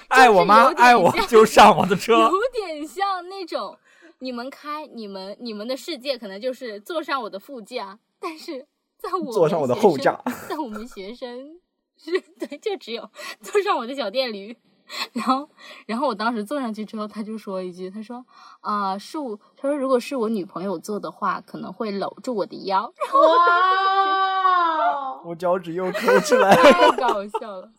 爱我有吗？爱我就上我的 车有。点像那种你们开你们你们的世界可能就是坐上我的副驾，但是在我坐上我的后驾，在我们学生是对，就只有坐上我的小电驴。然后，然后我当时坐上去之后，他就说一句：“他说啊、是我，他说如果是我女朋友坐的话，可能会搂住我的腰。”哇，我脚趾又抠起来。太搞笑了。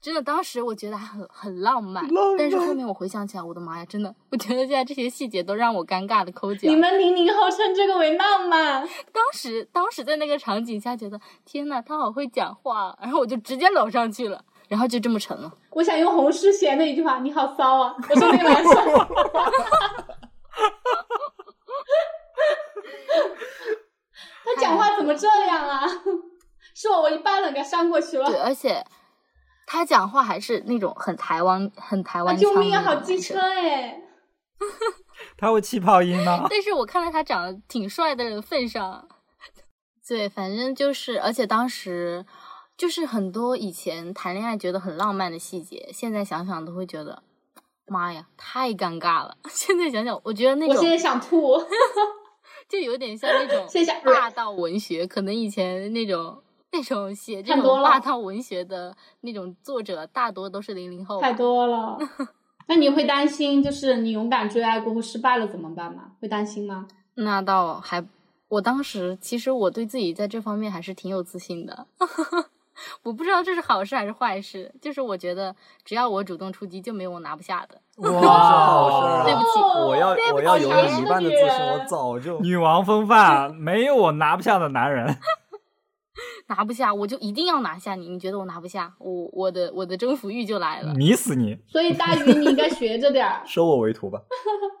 真的，当时我觉得还很很浪漫，但是后面我回想起来，我的妈呀，真的，我觉得现在这些细节都让我尴尬的抠脚。你们零零后称这个为浪漫，当时当时在那个场景下，觉得天呐，他好会讲话，然后我就直接搂上去了，然后就这么成了。我想用洪诗贤的一句话：“你好骚啊！”我说那个男生，他讲话怎么这样啊？是我，我一巴掌给他扇过去了对，而且他讲话还是那种很台湾、很台啊湾救命啊！好机车哎！他会气泡音吗。但是我看在他长得挺帅的份上，对，反正就是，而且当时就是很多以前谈恋爱觉得很浪漫的细节，现在想想都会觉得，妈呀，太尴尬了。现在想想，我觉得那种我现在想吐。就有点像那种霸道文学，可能以前那种。那种写这种霸道文学的那种作者，大多都是零零后。太多了。那你会担心，就是你勇敢追爱过后失败了怎么办吗？会担心吗？那倒还，我当时其实我对自己在这方面还是挺有自信的。我不知道这是好事还是坏事，就是我觉得只要我主动出击，就没有我拿不下的。是好事啊对不起我要我要有一半的自女信，我人早就女王风范，没有我拿不下的男人。拿不下，我就一定要拿下你。你觉得我拿不下，我我的我的征服欲就来了。迷死你！所以大鱼，你应该学着点儿。收我为徒吧。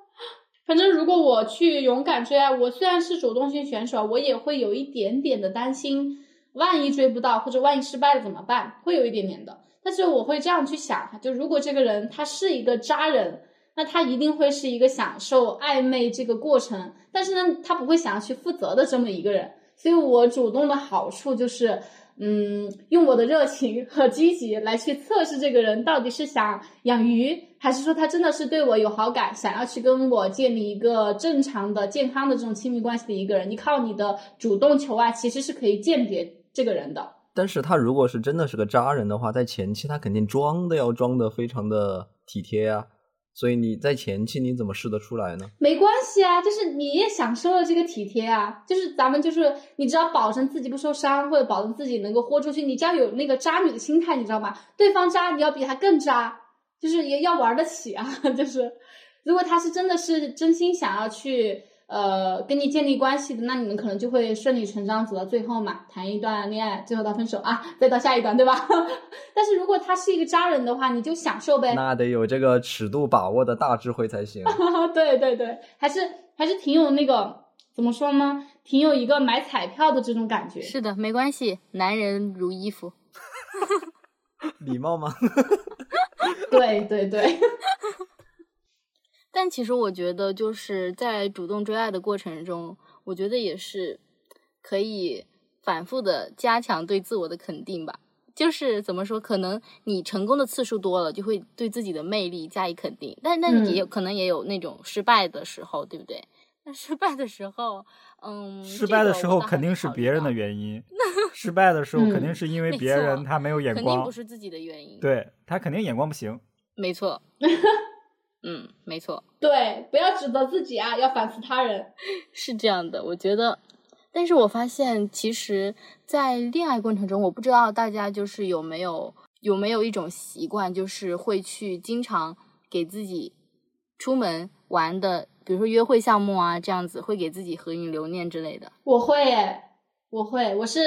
反正如果我去勇敢追爱，我虽然是主动性选手，我也会有一点点的担心，万一追不到或者万一失败了怎么办？会有一点点的。但是我会这样去想，就如果这个人他是一个渣人，那他一定会是一个享受暧昧这个过程，但是呢，他不会想要去负责的这么一个人。所以我主动的好处就是，嗯，用我的热情和积极来去测试这个人到底是想养鱼，还是说他真的是对我有好感，想要去跟我建立一个正常的、健康的这种亲密关系的一个人。你靠你的主动求爱，其实是可以鉴别这个人的。但是他如果是真的是个渣人的话，在前期他肯定装的要装的非常的体贴啊，所以你在前期你怎么试得出来呢？没关系啊，就是你也享受了这个体贴啊，就是咱们就是你只要保证自己不受伤，或者保证自己能够豁出去，你只要有那个渣女的心态，你知道吗？对方渣，你要比他更渣，就是也要玩得起啊。就是如果他是真的是真心想要去呃跟你建立关系的，那你们可能就会顺理成章走到最后嘛，谈一段恋爱，最后到分手啊，再到下一段，对吧？但是如果他是一个渣人的话，你就享受呗。那得有这个尺度把握的大智慧才行。对对对，还是还是挺有那个怎么说呢？挺有一个买彩票的这种感觉。是的，没关系，男人如衣服。礼貌吗？对对对，但其实我觉得，就是在主动追爱的过程中，我觉得也是可以反复的加强对自我的肯定吧。就是怎么说，可能你成功的次数多了，就会对自己的魅力加以肯定。但那也有、可能也有那种失败的时候，对不对？那失败的时候，嗯，失败的时候肯定是别人的原因，失败的时候肯定嗯是因为别人他没有眼光肯定不，是自己的原因。，对他肯定眼光不行。没错。嗯，没错。对，不要指责自己啊，要反思他人。是这样的，我觉得，但是我发现，其实，在恋爱过程中，我不知道大家就是有没有有没有一种习惯，就是会去经常给自己出门玩的，比如说约会项目啊，这样子会给自己合影留念之类的，我会耶，我会，我是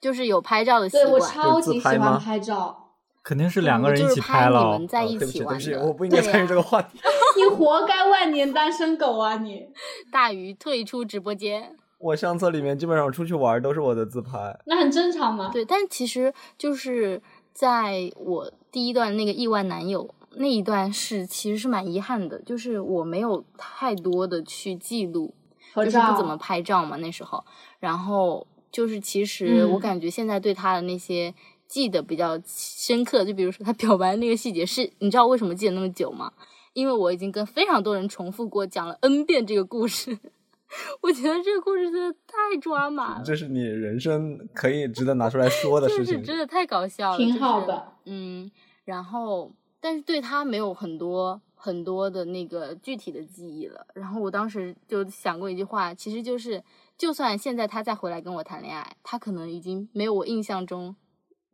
就是有拍照的习对我惯。超级喜自拍吗欢拍照。肯定是两个人一起就是拍你了们，在一哦对不起，对不起，起玩。我不应该参与这个话题。你活该 万年单身狗啊你！大鱼退出直播间。我相册里面基本上出去玩都是我的自拍。那很正常嘛。对，但其实就是在我第一段那个意外男友那一段是其实是蛮遗憾的，就是我没有太多的去记录，就是不怎么拍照嘛那时候，然后就是其实我嗯感觉现在对他的那些记得比较深刻，就比如说他表白那个细节是，你知道为什么记得那么久吗？因为我已经跟非常多人重复过讲了 n 遍这个故事，我觉得这个故事真的太抓马了。这是你人生可以值得拿出来说的 事情。就是真的太搞笑了，挺就是好的。嗯，然后但是对他没有很多很多的那个具体的记忆了。然后我当时就想过一句话，其实就是，就算现在他再回来跟我谈恋爱，他可能已经没有我印象中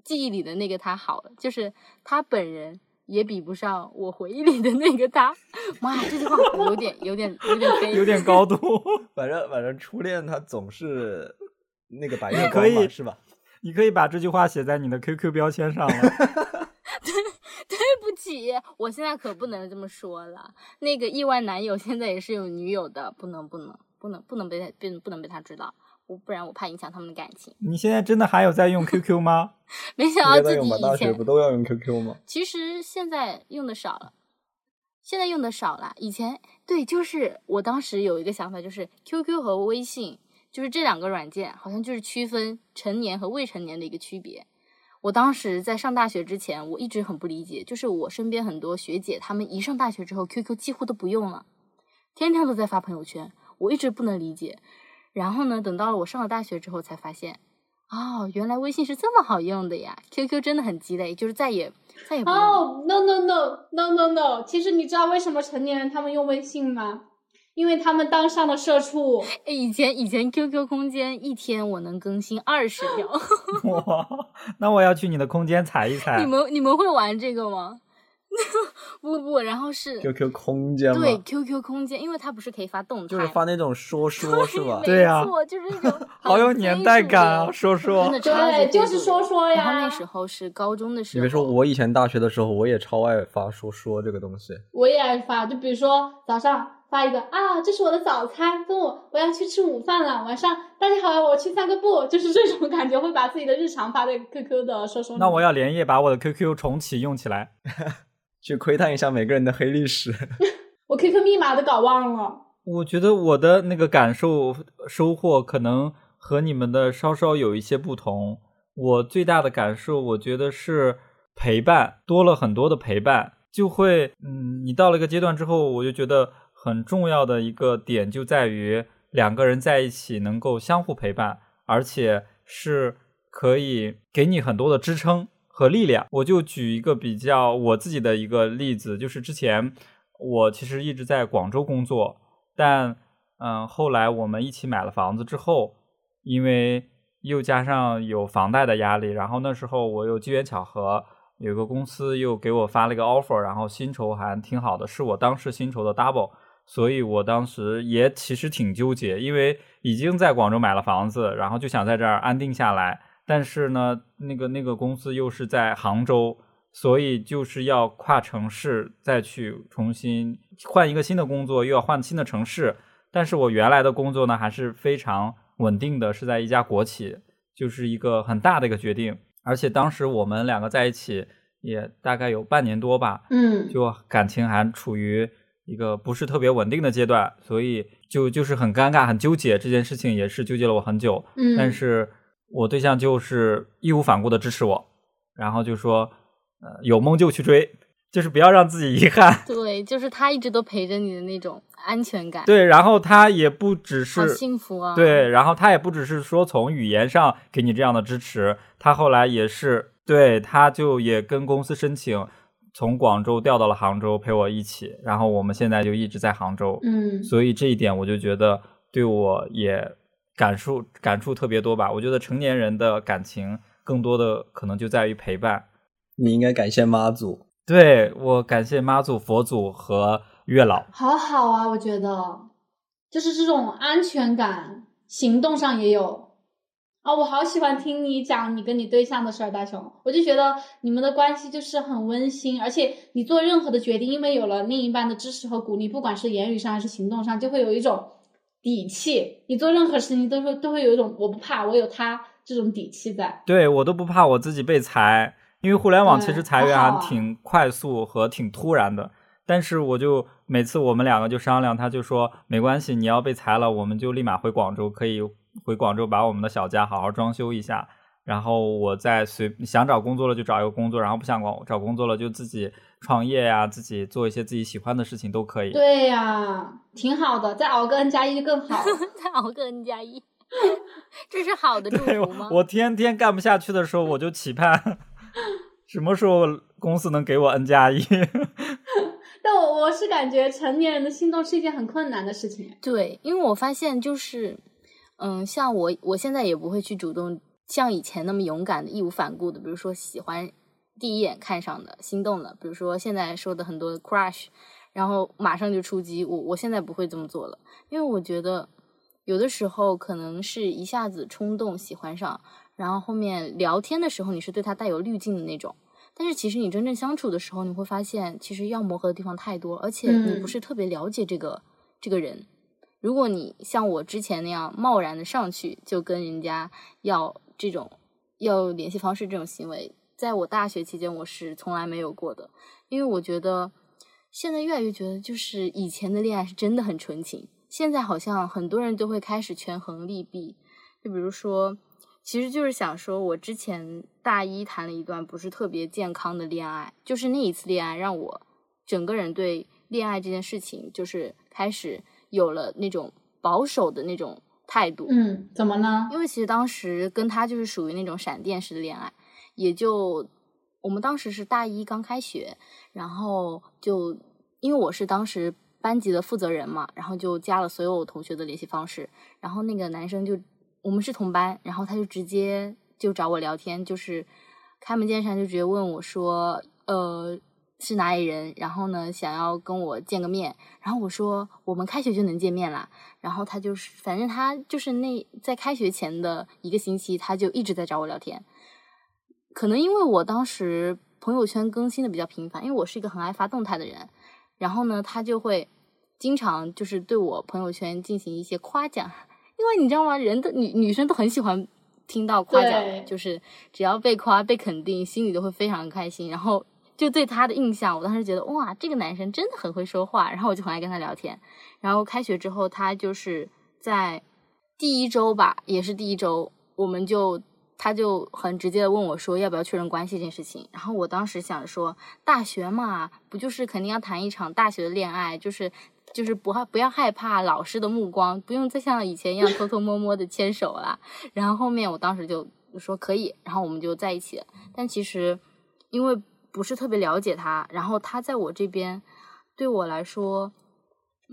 记忆里的那个他好了，就是他本人。也比不上我回忆里的那个他，妈呀，这句话有点、有点、有点飞，有点高 度。反正反正初恋他总是那个白月可光嘛，以是吧？你可以把这句话写在你的 QQ 标签上了。对不起，我现在可不能这么说了。那个意外男友现在也是有女友的，不能不能不能不能被他不不能被他知道，我不然我怕影响他们的感情。你现在真的还有在用 QQ 吗？没想到自己以前学不都要用 QQ 吗？其实现在用的少了，现在用的少了。以前对，就是我当时有一个想法，就是 QQ 和微信，就是这两个软件，好像就是区分成年和未成年的一个区别。我当时在上大学之前，我一直很不理解，就是我身边很多学姐，她们一上大学之后，QQ 几乎都不用了，天天都在发朋友圈，我一直不能理解。然后呢，等到了我上了大学之后，才发现，哦，原来微信是这么好用的呀！QQ 真的很鸡肋，就是再也再也不。哦、no no no no no no！其实你知道为什么成年人他们用微信吗？因为他们当上了社畜。哎，以前以前 QQ 空间一天我能更新二十 条，哇，那我要去你的空间踩一踩你。们你们会玩这个吗？不不，然后是 QQ 空间吗，对 QQ 空间，因为它不是可以发动态，就是发那种说 说是吧？对呀错，就是那种 好有年代感啊，说说真的超级对，就是说说呀。然后那时候是高中的时候，你别说，我以前大学的时候，我也超爱发说说这个东西。我也爱发，就比如说早上发一个啊，这是我的早餐，中午我要去吃午饭了，晚上大家好，我去散个步，就是这种感觉，会把自己的日常发在 QQ 的说说。那我要连夜把我的 QQ 重启用起来。去窥探一下每个人的黑历史。我 QQ 密码都搞忘了。我觉得我的那个感受收获可能和你们的稍稍有一些不同。我最大的感受，我觉得是陪伴多了很多的陪伴，就会嗯，你到了一个阶段之后，我就觉得很重要的一个点就在于两个人在一起能够相互陪伴，而且是可以给你很多的支撑和力量。我就举一个比较我自己的一个例子，就是之前我其实一直在广州工作。但嗯，后来我们一起买了房子之后，因为又加上有房贷的压力，然后那时候我又机缘巧合，有个公司又给我发了一个 offer，然后薪酬还挺好的，是我当时薪酬的 double，所以我当时也其实挺纠结，因为已经在广州买了房子，然后就想在这儿安定下来，但是呢，那个那个公司又是在杭州。所以就是要跨城市再去重新换一个新的工作，又要换新的城市。但是我原来的工作呢，还是非常稳定的，是在一家国企，就是一个很大的一个决定。而且当时我们两个在一起也大概有半年多吧，嗯，就感情还处于一个不是特别稳定的阶段，所以就就是很尴尬、很纠结。这件事情也是纠结了我很久。嗯，但是我对象就是义无反顾的支持我，然后就说。呃，有梦就去追，就是不要让自己遗憾。对，就是他一直都陪着你的那种安全感。对，然后他也不只好是幸福啊。对，然后他也不只是说从语言上给你这样的支持，他后来也是对，他就也跟公司申请从广州调到了杭州陪我一起，然后我们现在就一直在杭州。嗯，所以这一点我就觉得对我也感触感触特别多吧。我觉得成年人的感情更多的可能就在于陪伴。你应该感谢妈祖，对我感谢妈祖、佛祖和月老。好好啊，我觉得就是这种安全感，行动上也有啊。我好喜欢听你讲你跟你对象的事儿，大雄，我就觉得你们的关系就是很温馨，而且你做任何的决定，因为有了另一半的支持和鼓励，不管是言语上还是行动上，就会有一种底气。你做任何事情都会都会有一种我不怕，我有他这种底气在。对我都不怕我自己被裁，因为互联网其实裁员还挺快速和挺突然的。但是我就每次我们两个就商量，他就说没关系，你要被裁了，我们就立马回广州，可以回广州把我们的小家好好装修一下。然后我再随想找工作了就找一个工作，然后不想找找工作了就自己创业呀，自己做一些自己喜欢的事情都可以。对呀、挺好的，再熬个 N 加一就更好。再熬个 N 加一，这是好的祝对，福吗我？我天天干不下去的时候，我就期盼 什么时候公司能给我 N 加一。但我我是感觉成年人的心动是一件很困难的事情。对，因为我发现就是，嗯，像我我现在也不会去主动像以前那么勇敢的、义无反顾的，比如说喜欢第一眼看上的、心动的，比如说现在说的很多 crush，然后马上就出击。我我现在不会这么做了，因为我觉得有的时候可能是一下子冲动喜欢上，然后后面聊天的时候你是对他带有滤镜的那种。但是其实你真正相处的时候，你会发现其实要磨合的地方太多，而且你嗯不是特别了解这个、这个人。如果你像我之前那样贸然的上去就跟人家要这种要联系方式这种行为，在我大学期间我是从来没有过的，因为我觉得现在越来越觉得，就是以前的恋爱是真的很纯情，现在好像很多人都会开始权衡利弊，就比如说，其实就是想说，我之前大一谈了一段不是特别健康的恋爱，就是那一次恋爱让我整个人对恋爱这件事情就是开始有了那种保守的那种态度。嗯，怎么呢？因为其实当时跟他就是属于那种闪电式的恋爱，也就我们当时是大一刚开学，然后就因为我是当时班级的负责人嘛，然后就加了所有同学的联系方式，然后那个男生就我们是同班，然后他就直接就找我聊天，就是开门见山就直接问我说，呃。是哪里人？然后呢，想要跟我见个面。然后我说我们开学就能见面啦。然后他就是，反正他就是那在开学前的一个星期，他就一直在找我聊天。可能因为我当时朋友圈更新的比较频繁，因为我是一个很爱发动态的人，然后呢，他就会经常就是对我朋友圈进行一些夸奖，因为你知道吗？人的女女生都很喜欢听到夸奖，就是只要被夸被肯定，心里都会非常开心。然后就对他的印象，我当时觉得哇，这个男生真的很会说话，然后我就很爱跟他聊天。然后开学之后，他就是在第一周吧，也是第一周，我们就他就很直接的问我说要不要确认关系这件事情。然后我当时想说，大学嘛，不就是肯定要谈一场大学的恋爱，就是就是不害不要害怕老师的目光，不用再像以前一样偷偷摸摸的牵手了。然后后面我当时就说可以，然后我们就在一起了。但其实因为不是特别了解他，然后他在我这边对我来说，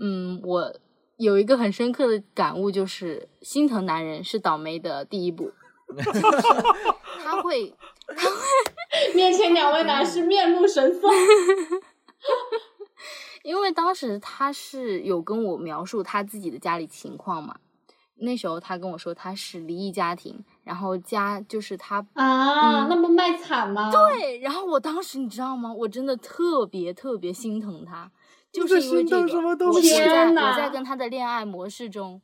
嗯，我有一个很深刻的感悟，就是心疼男人是倒霉的第一步。他会，面前两位男士面露神色。因为当时他是有跟我描述他自己的家里情况嘛。那时候他跟我说他是离异家庭，然后加就是他啊，嗯那不卖惨吗？对，然后我当时你知道吗？我真的特别特别心疼他，就是因为这个，心疼什么东我西我在天呐我在跟他的恋爱模式中，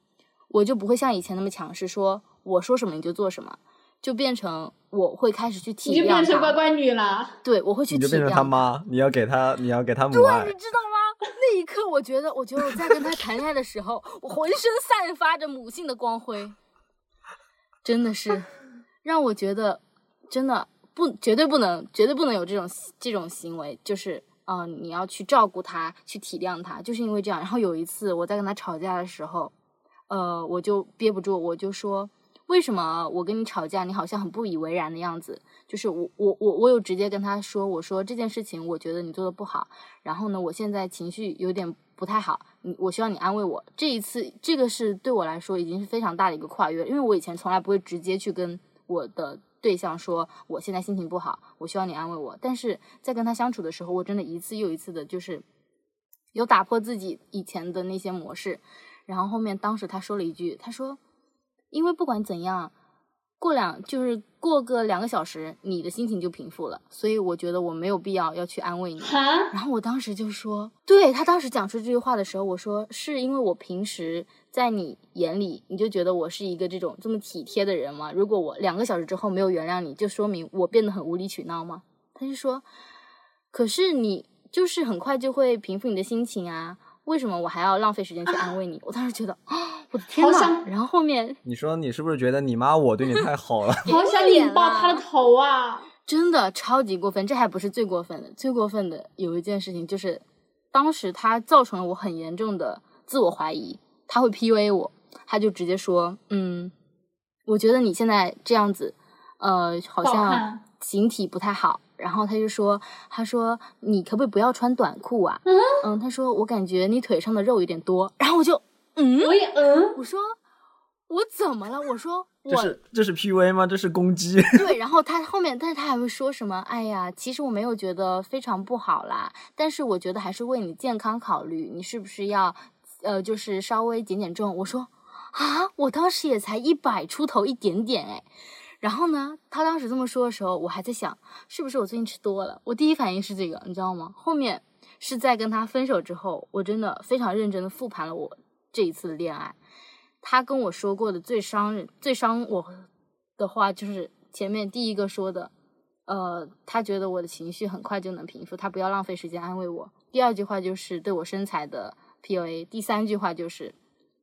我就不会像以前那么强势，说我说什么你就做什么，就变成我会开始去体谅你就，变成乖乖女了。对我会去体谅你就变成他妈，你要给他，你要给他母对，爱你。知道吗？那一刻，我觉得，我觉得我在跟他谈恋爱的时候，我浑身散发着母性的光辉，真的是 让我觉得，真的不，绝对不能，绝对不能有这种这种行为，就是呃，你要去照顾他，去体谅他，就是因为这样。然后有一次我在跟他吵架的时候，呃，我就憋不住，我就说。为什么我跟你吵架，你好像很不以为然的样子？就是我我我我有直接跟他说，我说这件事情我觉得你做的不好，然后呢，我现在情绪有点不太好，你我希望你安慰我。这一次，这个是对我来说已经是非常大的一个跨越，因为我以前从来不会直接去跟我的对象说我现在心情不好，我希望你安慰我。但是在跟他相处的时候，我真的一次又一次的，就是有打破自己以前的那些模式。然后后面当时他说了一句，他说。因为不管怎样，过两就是过个两个小时，你的心情就平复了，所以我觉得我没有必要要去安慰你。然后我当时就说，对他当时讲出这句话的时候，我说是因为我平时在你眼里，你就觉得我是一个这种这么体贴的人吗？如果我两个小时之后没有原谅你，就说明我变得很无理取闹吗？他就说，可是你就是很快就会平复你的心情啊，为什么我还要浪费时间去安慰你？我当时觉得，啊，我的天呐！然后后面你说你是不是觉得你妈我对你太好了？好想引爆他的头啊！真的超级过分，这还不是最过分的，最过分的有一件事情就是，当时他造成了我很严重的自我怀疑，他会 PUA 我，他就直接说，嗯，我觉得你现在这样子，呃，好像形体不太好。然后他就说，他说你可不可以不要穿短裤啊？嗯，他说我感觉你腿上的肉有点多。然后我就，嗯，我也嗯，我说我怎么了？我说这我是这是 PUA 吗？这是攻击。对，然后他后面，但是他还会说什么？哎呀，其实我没有觉得非常不好啦，但是我觉得还是为你健康考虑，你是不是要，呃，就是稍微减减重？我说啊，我当时也才一百出头一点点哎。然后呢，他当时这么说的时候，我还在想，是不是我最近吃多了？我第一反应是这个，你知道吗？后面是在跟他分手之后，我真的非常认真的复盘了我这一次的恋爱。他跟我说过的最伤人、最伤我的话，就是前面第一个说的，呃，他觉得我的情绪很快就能平复，他不要浪费时间安慰我。第二句话就是对我身材的 PUA，第三句话就是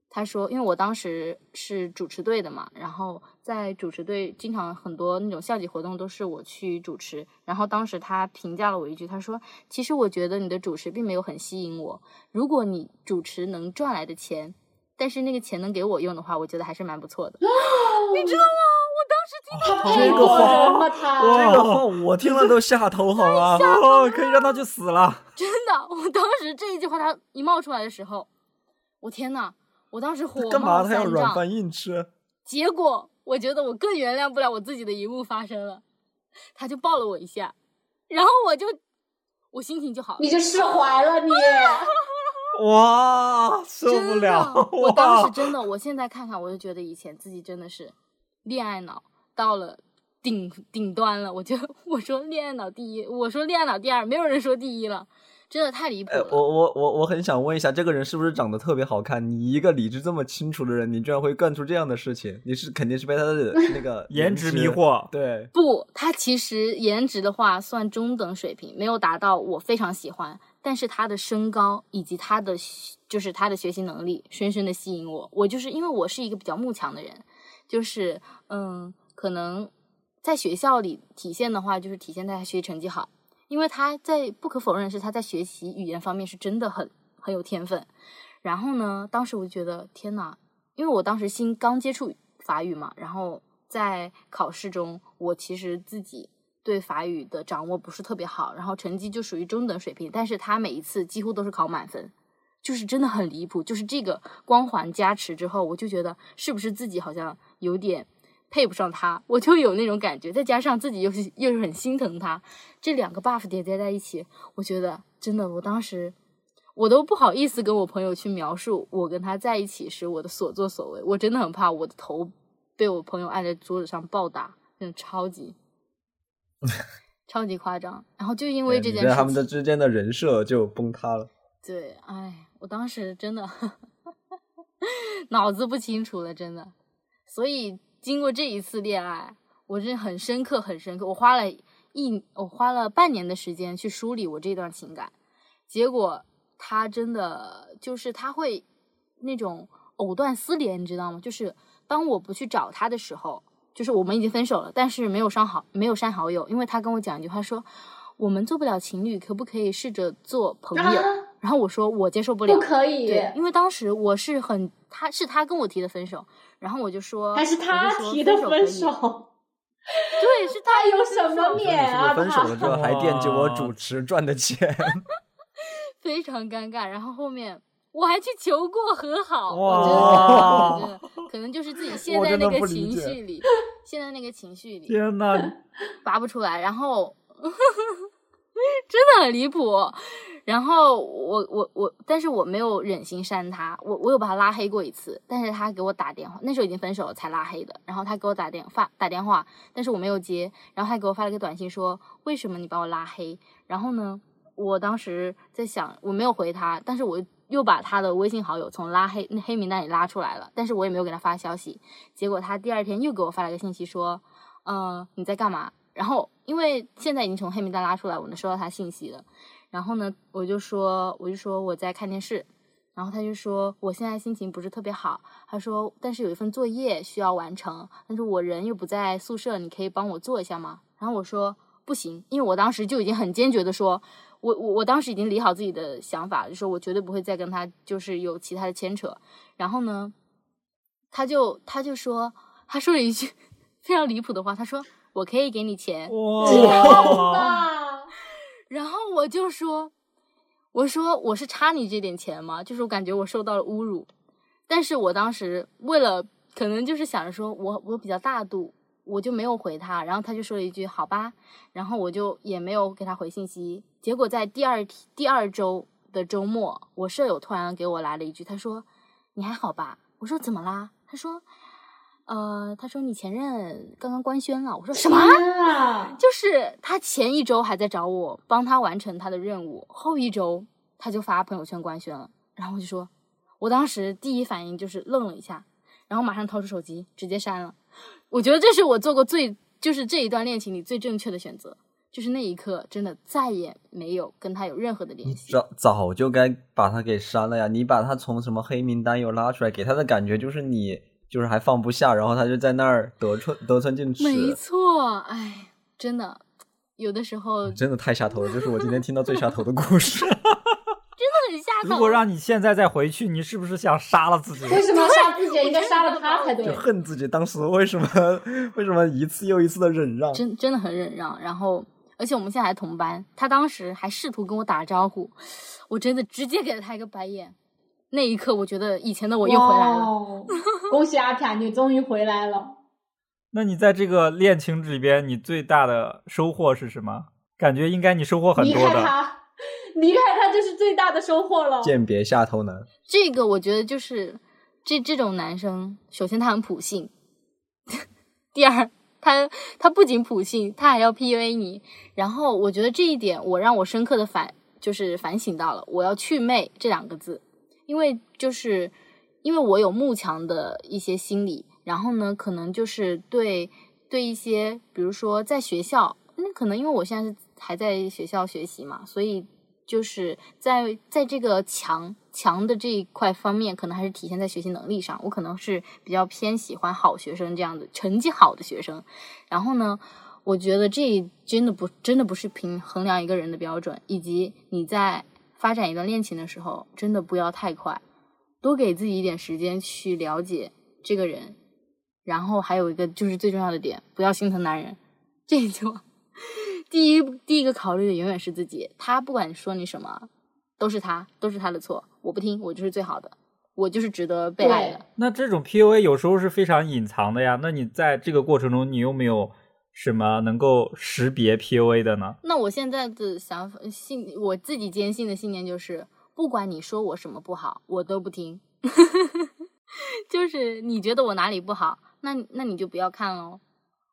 他说，因为我当时是主持队的嘛，然后在主持队经常很多那种校级活动都是我去主持，然后当时他评价了我一句，他说，其实我觉得你的主持并没有很吸引我，如果你主持能赚来的钱。但是那个钱能给我用的话，我觉得还是蛮不错的。你知道吗？我当时听到这个话。这个话 我听了都下头，好吗？哦，可以让他去死了。真的，我当时这一句话他一冒出来的时候，我天呐，我当时火干嘛他要。软饭硬吃？结果我觉得我更原谅不了我自己的一幕发生了，他就抱了我一下，然后我就我心情就好了。你就释怀了你。哇，受不了！我当时，真的，我现在看看，我就觉得以前自己真的是恋爱脑到了顶顶端了。我就我说恋爱脑第一，我说恋爱脑第二，没有人说第一了。真的太离谱哎，了。我我我我很想问一下，这个人是不是长得特别好看？你一个理智这么清楚的人，你居然会干出这样的事情？你是肯定是被他的 那个颜值迷。惑。对，不，他其实颜值的话算中等水平，没有达到我非常喜欢，但是他的身高以及他的就是他的学习能力，深深的吸引我。我就是因为我是一个比较慕强的人，就是嗯，可能在学校里体现的话，就是体现在他学习成绩好，因为他在不可否认的是他在学习语言方面是真的很很有天分。然后呢，当时我就觉得天呐，因为我当时新刚接触法语嘛，然后在考试中，我其实自己对法语的掌握不是特别好，然后成绩就属于中等水平，但是他每一次几乎都是考满分，就是真的很离谱。就是这个光环加持之后，我就觉得是不是自己好像有点配不上他，我就有那种感觉，再加上自己又是又是很心疼他，这两个 buff 叠加在一起，我觉得真的，我当时。我都不好意思跟我朋友去描述我跟他在一起时我的所作所为，我真的很怕我的头被我朋友按在桌子上暴打，真的超级 超级夸张。然后就因为这件事情，他们的之间的人设就崩塌了。对，哎，我当时真的 脑子不清楚了，真的。所以经过这一次恋爱，我真的很深刻，很深刻。我花了一，我花了半年的时间去梳理我这段情感，结果他真的就是他会那种藕断丝连，你知道吗？就是当我不去找他的时候，就是我们已经分手了，但是没有删好，没有删好友，因为他跟我讲一句话说，我们做不了情侣，可不可以试着做朋友？然后我说我接受不了，不可以对，因为当时我是很，他是他跟我提的分手，然后我就说，还是他提的分分手，对，是他他有什么手脸啊？分手了之后还惦记我主持赚的钱，非常尴尬。然后后面我还去求过和好，我哇真的觉得可能就是自己陷在那个情绪里，陷在那个情绪里天呐，拔不出来，然后 真的很离谱。然后我我我，但是我没有忍心删他，我我有把他拉黑过一次，但是他给我打电话，那时候已经分手了才拉黑的。然后他给我打电发打电话，但是我没有接，然后他给我发了个短信说为什么你把我拉黑？然后呢，我当时在想我没有回他，但是我又把他的微信好友从拉黑那黑名单里拉出来了，但是我也没有给他发消息。结果他第二天又给我发了个信息说，呃你在干嘛？然后因为现在已经从黑名单拉出来，我能收到他信息了。然后呢，我就说，我就说我在看电视，然后他就说我现在心情不是特别好，他说但是有一份作业需要完成，但是我人又不在宿舍，你可以帮我做一下吗？然后我说不行，因为我当时就已经很坚决的说，我我我当时已经理好自己的想法，就说我绝对不会再跟他就是有其他的牵扯。然后呢，他就他就说，他说了一句 非常离谱的话，他说我可以给你钱，哇，啊！然后我就说，我说我是差你这点钱吗？就是我感觉我受到了侮辱，但是我当时为了可能就是想着说我我比较大度，我就没有回他，然后他就说了一句好吧，然后我就也没有给他回信息。结果在第二第二周的周末，我舍友突然给我来了一句，他说你还好吧？我说怎么啦？他说。呃，他说你前任刚刚官宣了，我说什么？啊！就是他前一周还在找我帮他完成他的任务，后一周他就发朋友圈官宣了，然后我就说，我当时第一反应就是愣了一下，然后马上掏出手机直接删了。我觉得这是我做过最就是这一段恋情里最正确的选择，就是那一刻真的再也没有跟他有任何的联系。早早就该把他给删了呀！你把他从什么黑名单又拉出来，给他的感觉就是你就是还放不下，然后他就在那儿得寸得寸进尺。没错，哎，真的，有的时候真真的太下头了，这是我今天听到最下头的故事。真的很下头。如果让你现在再回去，你是不是想杀了自己？为什么要杀自己？应该杀了他才对就。恨自己当时为什么为什么一次又一次的忍让。真真的很忍让。然后，而且我们现在还同班，他当时还试图跟我打招呼，我真的直接给了他一个白眼。那一刻，我觉得以前的我又回来了。恭喜阿卡，你终于回来了。那你在这个恋情里边，你最大的收获是什么？感觉应该你收获很多的。开他，离开他就是最大的收获了。鉴别下头男，这个我觉得就是这这种男生，首先他很普信，第二他他不仅普信，他还要 PUA 你。然后我觉得这一点我让我深刻的反就是反省到了，我要去魅这两个字，因为就是因为我有慕强的一些心理，然后呢，可能就是对对一些，比如说在学校，那可能因为我现在是还在学校学习嘛，所以就是在在这个强强的这一块方面，可能还是体现在学习能力上。我可能是比较偏喜欢好学生这样的成绩好的学生，然后呢，我觉得这真的不真的不是凭衡量一个人的标准，以及你在发展一段恋情的时候，真的不要太快，多给自己一点时间去了解这个人。然后还有一个就是最重要的点，不要心疼男人。这一句话，第一第一个考虑的永远是自己，他不管说你什么，都是他都是他的错，我不听，我就是最好的，我就是值得被爱的。那这种 PUA 有时候是非常隐藏的呀。那你在这个过程中，你有没有什么能够识别 PUA 的呢？那我现在的想法信，我自己坚信的信念就是，不管你说我什么不好，我都不听。就是你觉得我哪里不好，那那你就不要看喽。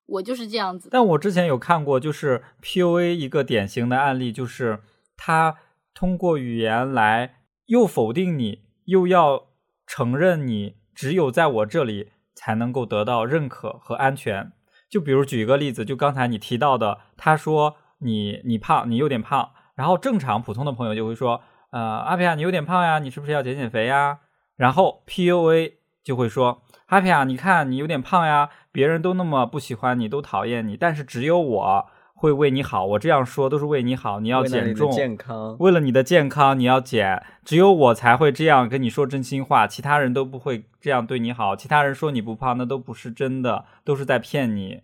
我就是这样子。但我之前有看过，就是 PUA 一个典型的案例，就是他通过语言来又否定你，又要承认你只有在我这里才能够得到认可和安全。就比如举一个例子，就刚才你提到的，他说你你胖，你有点胖，然后正常普通的朋友就会说，呃，阿皮亚你有点胖呀，你是不是要减减肥呀？然后 PUA 就会说，阿皮亚你看你有点胖呀，别人都那么不喜欢你，都讨厌你，但是只有我会为你好，我这样说都是为你好，你要减重，健康，为了你的健康，你要减，只有我才会这样跟你说真心话，其他人都不会这样对你好。其他人说你不胖，那都不是真的，都是在骗你。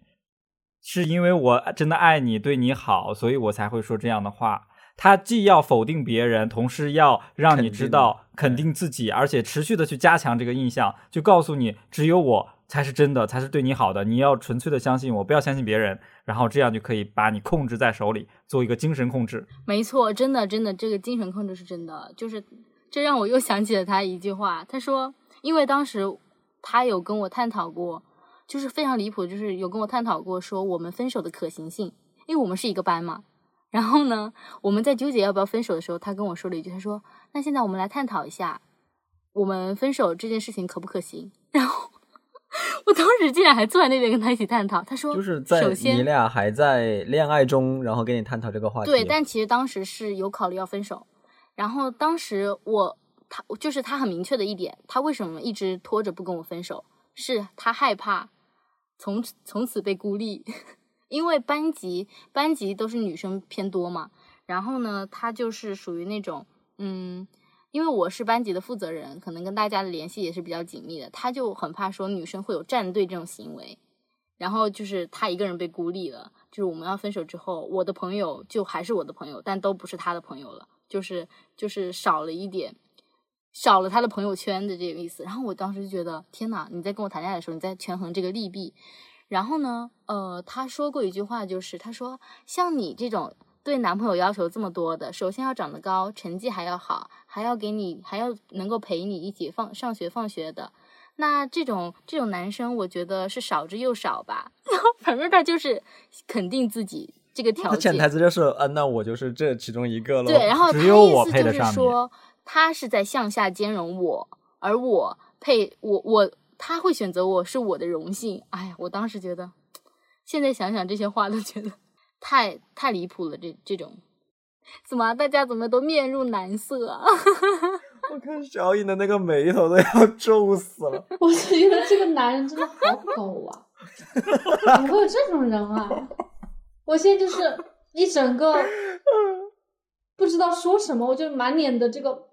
是因为我真的爱你，对你好，所以我才会说这样的话。他既要否定别人，同时要让你知道肯定自己，而且持续的去加强这个印象，就告诉你只有我才是真的，才是对你好的。你要纯粹的相信我，不要相信别人，然后这样就可以把你控制在手里，做一个精神控制。没错，真的真的，这个精神控制是真的，就是这让我又想起了他一句话，他说，因为当时他有跟我探讨过，就是非常离谱，就是有跟我探讨过说我们分手的可行性，因为我们是一个班嘛。然后呢，我们在纠结要不要分手的时候，他跟我说了一句，他说：“那现在我们来探讨一下，我们分手这件事情可不可行？” 然后我当时竟然还坐在那边跟他一起探讨，他说：“就是在首先你俩还在恋爱中，然后跟你探讨这个话题。对，但其实当时是有考虑要分手，然后当时我他就是他很明确的一点，他为什么一直拖着不跟我分手，是他害怕从此从此被孤立，因为班级班级都是女生偏多嘛，然后呢，他就是属于那种嗯。因为我是班级的负责人，可能跟大家的联系也是比较紧密的，他就很怕说女生会有站队这种行为，然后就是他一个人被孤立了，就是我们要分手之后，我的朋友就还是我的朋友，但都不是他的朋友了，就是就是少了一点，少了他的朋友圈的这个意思。然后我当时就觉得，天呐，你在跟我谈恋爱的时候，你在权衡这个利弊。然后呢，呃，他说过一句话，就是他说，像你这种对男朋友要求这么多的，首先要长得高，成绩还要好，还要给你，还要能够陪你一起放上学放学的。那这种这种男生，我觉得是少之又少吧。然后反正他就是肯定自己这个条他潜件，台词就是，啊，那我就是这其中一个了。对，然后他只有我意思就是配得上说，他是在向下兼容我，而我配我我他会选择我是我的荣幸。哎呀，我当时觉得，现在想想这些话都觉得 太太离谱了，这这种。怎么啊大家怎么都面露难色啊？我看小颖的那个眉头都要皱死了。我就觉得这个男人真的好狗啊！怎么会有这种人啊？我现在就是一整个不知道说什么，我就满脸的这个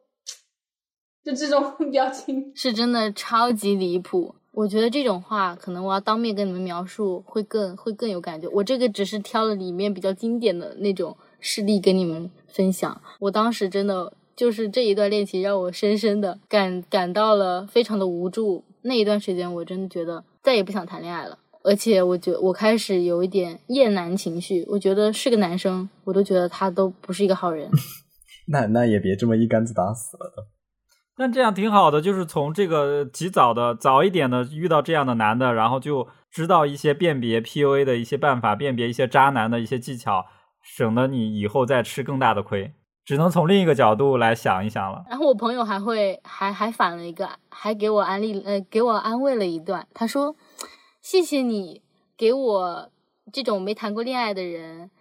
就这种表情。是真的超级离谱。我觉得这种话，可能我要当面跟你们描述，会更会更有感觉。我这个只是挑了里面比较经典的那种事例跟你们分享。我当时真的就是这一段恋情，让我深深的感感到了非常的无助。那一段时间，我真的觉得再也不想谈恋爱了。而且我觉我开始有一点厌男情绪，我觉得是个男生，我都觉得他都不是一个好人。那那也别这么一竿子打死了的。但这样挺好的，就是从这个及早的、早一点的遇到这样的男的，然后就知道一些辨别 PUA 的一些办法，辨别一些渣男的一些技巧，省得你以后再吃更大的亏。只能从另一个角度来想一想了。然后我朋友还会还还反了一个，还给我安利呃给我安慰了一段。他说：“谢谢你给我这种没谈过恋爱的人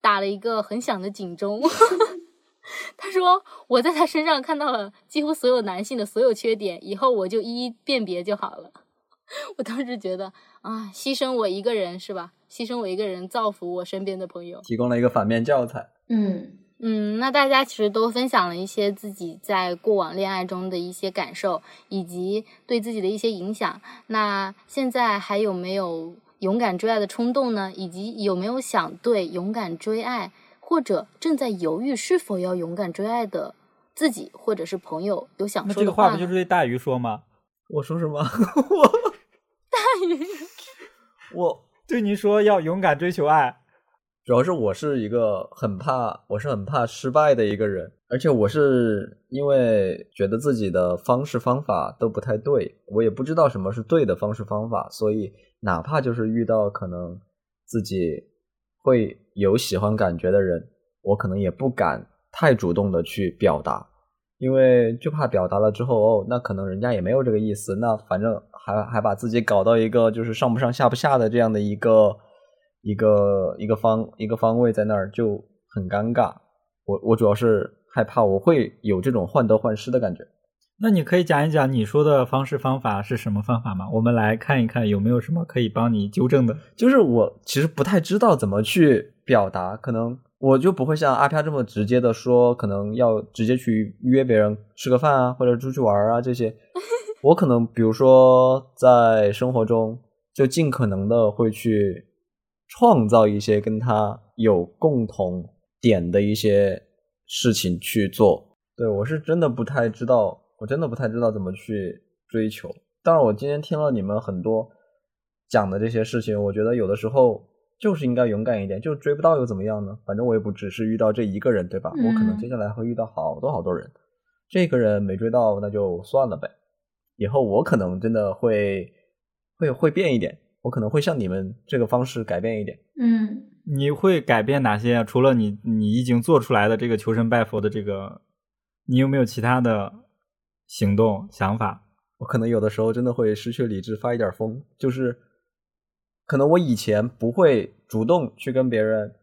打了一个很响的警钟。”他说：“我在他身上看到了几乎所有男性的所有缺点，以后我就一一辨别就好了。”我当时觉得啊，牺牲我一个人是吧？牺牲我一个人造福我身边的朋友。提供了一个反面教材。嗯嗯，那大家其实都分享了一些自己在过往恋爱中的一些感受，以及对自己的一些影响。那现在还有没有勇敢追爱的冲动呢？以及有没有想对勇敢追爱，或者正在犹豫是否要勇敢追爱的自己或者是朋友有想那这个说的话呢？话不就是对大鱼说吗？我说什么？我大鱼 我对你说要勇敢追求爱，主要是我是一个很怕，我是很怕失败的一个人，而且我是因为觉得自己的方式方法都不太对，我也不知道什么是对的方式方法，所以哪怕就是遇到可能自己会有喜欢感觉的人，我可能也不敢太主动的去表达，因为就怕表达了之后，哦，那可能人家也没有这个意思，那反正还还把自己搞到一个就是上不上下不下的这样的一个一个一个方一个方位在那儿就很尴尬。我我主要是害怕我会有这种患得患失的感觉。那你可以讲一讲你说的方式方法是什么方法吗？我们来看一看有没有什么可以帮你纠正的。就是我其实不太知道怎么去表达，可能我就不会像阿飘这么直接的说，可能要直接去约别人吃个饭啊，或者出去玩啊这些。我可能比如说在生活中就尽可能的会去创造一些跟他有共同点的一些事情去做。对我是真的不太知道，我真的不太知道怎么去追求。但是，我今天听了你们很多讲的这些事情，我觉得有的时候就是应该勇敢一点，就追不到又怎么样呢？反正我也不只是遇到这一个人，对吧？我可能嗯接下来会遇到好多好多人，这个人没追到，那就算了呗。以后我可能真的会会会变一点，我可能会像你们这个方式改变一点。嗯你会改变哪些啊？除了你你已经做出来的这个求神拜佛的这个，你有没有其他的行动想法？我可能有的时候真的会失去理智，发一点疯，就是可能我以前不会主动去跟别人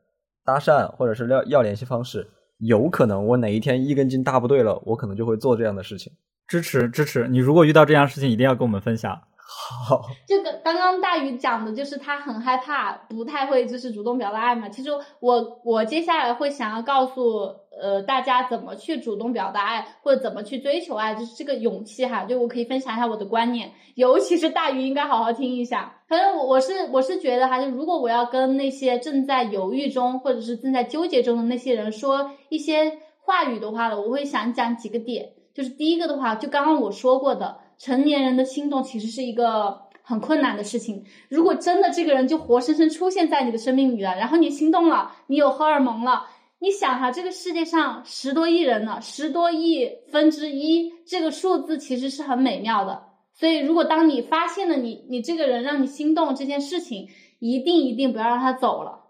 搭讪，或者是要要联系方式，有可能我哪一天一根筋搭不对了，我可能就会做这样的事情。支持支持！你如果遇到这样事情，一定要跟我们分享。好，这个刚刚大宇讲的就是他很害怕，不太会就是主动表达爱嘛。其实我我接下来会想要告诉呃大家怎么去主动表达爱，或者怎么去追求爱，就是这个勇气哈。就我可以分享一下我的观念，尤其是大鱼应该好好听一下。反正我我是我是觉得哈，就如果我要跟那些正在犹豫中或者是正在纠结中的那些人说一些话语的话呢，我会想讲几个点。就是第一个的话，就刚刚我说过的，成年人的心动其实是一个很困难的事情。如果真的这个人就活生生出现在你的生命里了，然后你心动了，你有荷尔蒙了，你想哈，这个世界上十多亿人呢，十多亿分之一，这个数字其实是很美妙的。所以，如果当你发现了你你这个人让你心动这件事情，一定一定不要让他走了。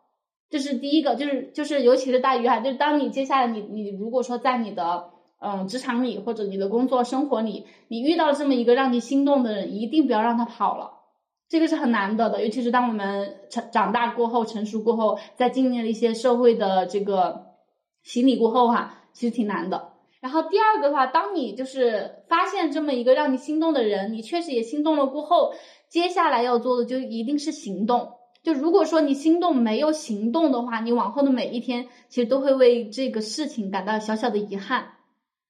这是第一个，就是就是，尤其是大鱼哈，就是当你接下来你你如果说在你的嗯职场里或者你的工作生活里，你遇到这么一个让你心动的人，一定不要让他跑了。这个是很难得的，尤其是当我们成长大过后、成熟过后，在经历了一些社会的这个洗礼过后哈、其实挺难的。然后第二个的话，当你就是发现这么一个让你心动的人，你确实也心动了过后，接下来要做的就一定是行动。就如果说你心动没有行动的话，你往后的每一天其实都会为这个事情感到小小的遗憾。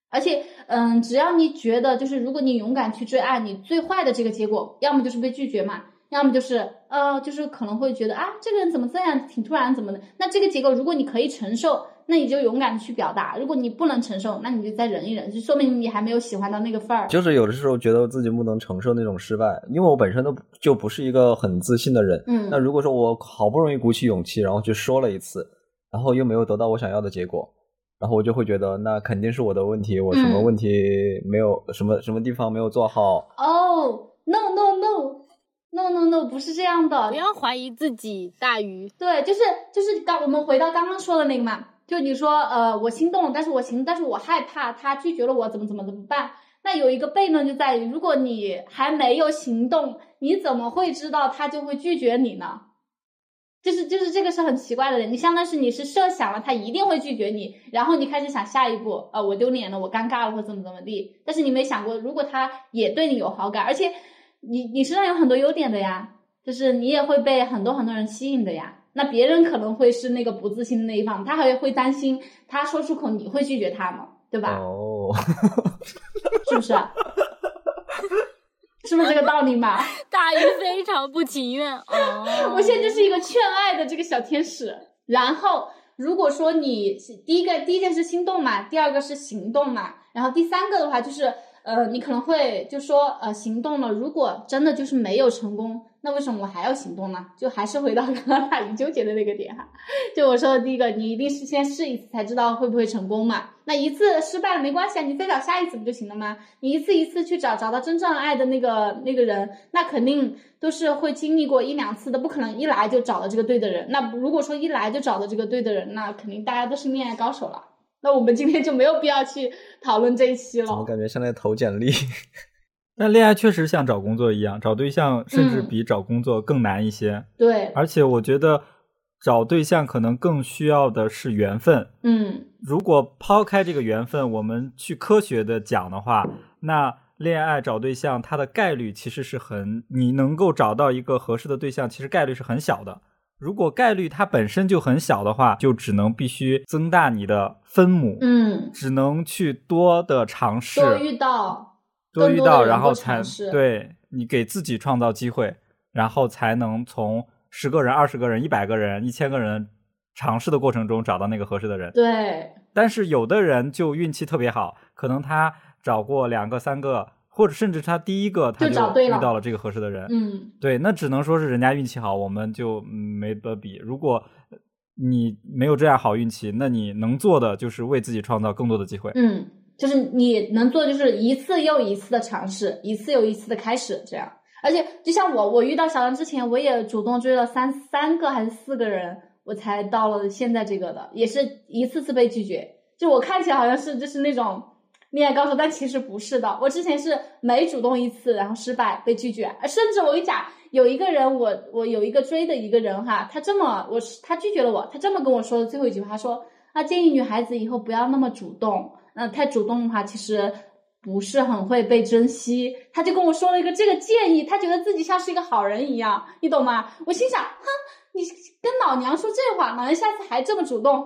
而且，嗯，只要你觉得就是如果你勇敢去追爱，你最坏的这个结果，要么就是被拒绝嘛，要么就是呃，就是可能会觉得啊，这个人怎么这样，挺突然怎么的。那这个结果如果你可以承受，那你就勇敢的去表达；如果你不能承受，那你就再忍一忍，就说明你还没有喜欢到那个份儿。就是有的时候觉得自己不能承受那种失败，因为我本身都就不是一个很自信的人。嗯那如果说我好不容易鼓起勇气，然后去说了一次，然后又没有得到我想要的结果，然后我就会觉得那肯定是我的问题，我什么嗯问题没有，什么什么地方没有做好。哦、n o no no no no no，不是这样的不，要怀疑自己，大鱼。对，就是就是刚我们回到刚刚说的那个嘛，就你说呃我心动，但是我行，但是我害怕他拒绝了我，怎么怎么怎么办？那有一个悖论就在于，如果你还没有行动，你怎么会知道他就会拒绝你呢？就是就是这个是很奇怪的，你相当是你是设想了他一定会拒绝你，然后你开始想下一步，呃，我丢脸了，我尴尬了，或怎么怎么地。但是你没想过，如果他也对你有好感，而且你你身上有很多优点的呀，就是你也会被很多很多人吸引的呀。那别人可能会是那个不自信的那一方，他还会担心他说出口你会拒绝他吗？对吧？哦，是不是？是不是这个道理嘛？大鱼非常不情愿哦。我现在就是一个劝爱的这个小天使。然后，如果说你第一个第一件事心动嘛，第二个是行动嘛，然后第三个的话就是呃，你可能会就说呃行动了，如果真的就是没有成功，那为什么我还要行动呢？就还是回到刚刚大鱼纠结的那个点哈。就我说的第一个，你一定是先试一次才知道会不会成功嘛。那一次失败了没关系啊，你再找下一次不就行了吗？你一次一次去找找到真正爱的那个那个人，那肯定都是会经历过一两次的，不可能一来就找到这个对的人。那如果说一来就找到这个对的人，那肯定大家都是恋爱高手了。那我们今天就没有必要去讨论这一期了。我。感觉像在投简历？但恋爱确实像找工作一样，找对象甚至嗯比找工作更难一些。对，而且我觉得找对象可能更需要的是缘分。嗯如果抛开这个缘分，我们去科学的讲的话，那恋爱找对象它的概率其实是很，你能够找到一个合适的对象，其实概率是很小的。如果概率它本身就很小的话，就只能必须增大你的分母，嗯，只能去多的尝试，多遇到多遇到，然后才对你给自己创造机会，然后才能从十个人、二十个人、一百个人、一千个人尝试的过程中找到那个合适的人。对，但是有的人就运气特别好，可能他找过两个、三个，或者甚至他第一个他就找对了遇到了这个合适的人。嗯对，那只能说是人家运气好，我们就嗯没得比。如果呃你没有这样好运气，那你能做的就是为自己创造更多的机会。嗯，就是你能做就是一次又一次的尝试，一次又一次的开始，这样。而且就像我，我遇到小张之前，我也主动追了三三个还是四个人，我才到了现在这个的，也是一次次被拒绝。就我看起来好像是就是那种恋爱高手，但其实不是的。我之前是每主动一次，然后失败被拒绝，甚至我跟你讲，有一个人我我有一个追的一个人哈，他这么我是他拒绝了我，他这么跟我说的最后一句话，他说啊建议女孩子以后不要那么主动，那、太主动的话其实。不是很会被珍惜，他就跟我说了一个这个建议，他觉得自己像是一个好人一样，你懂吗？我心想，哼，你跟老娘说这话，老娘下次还这么主动，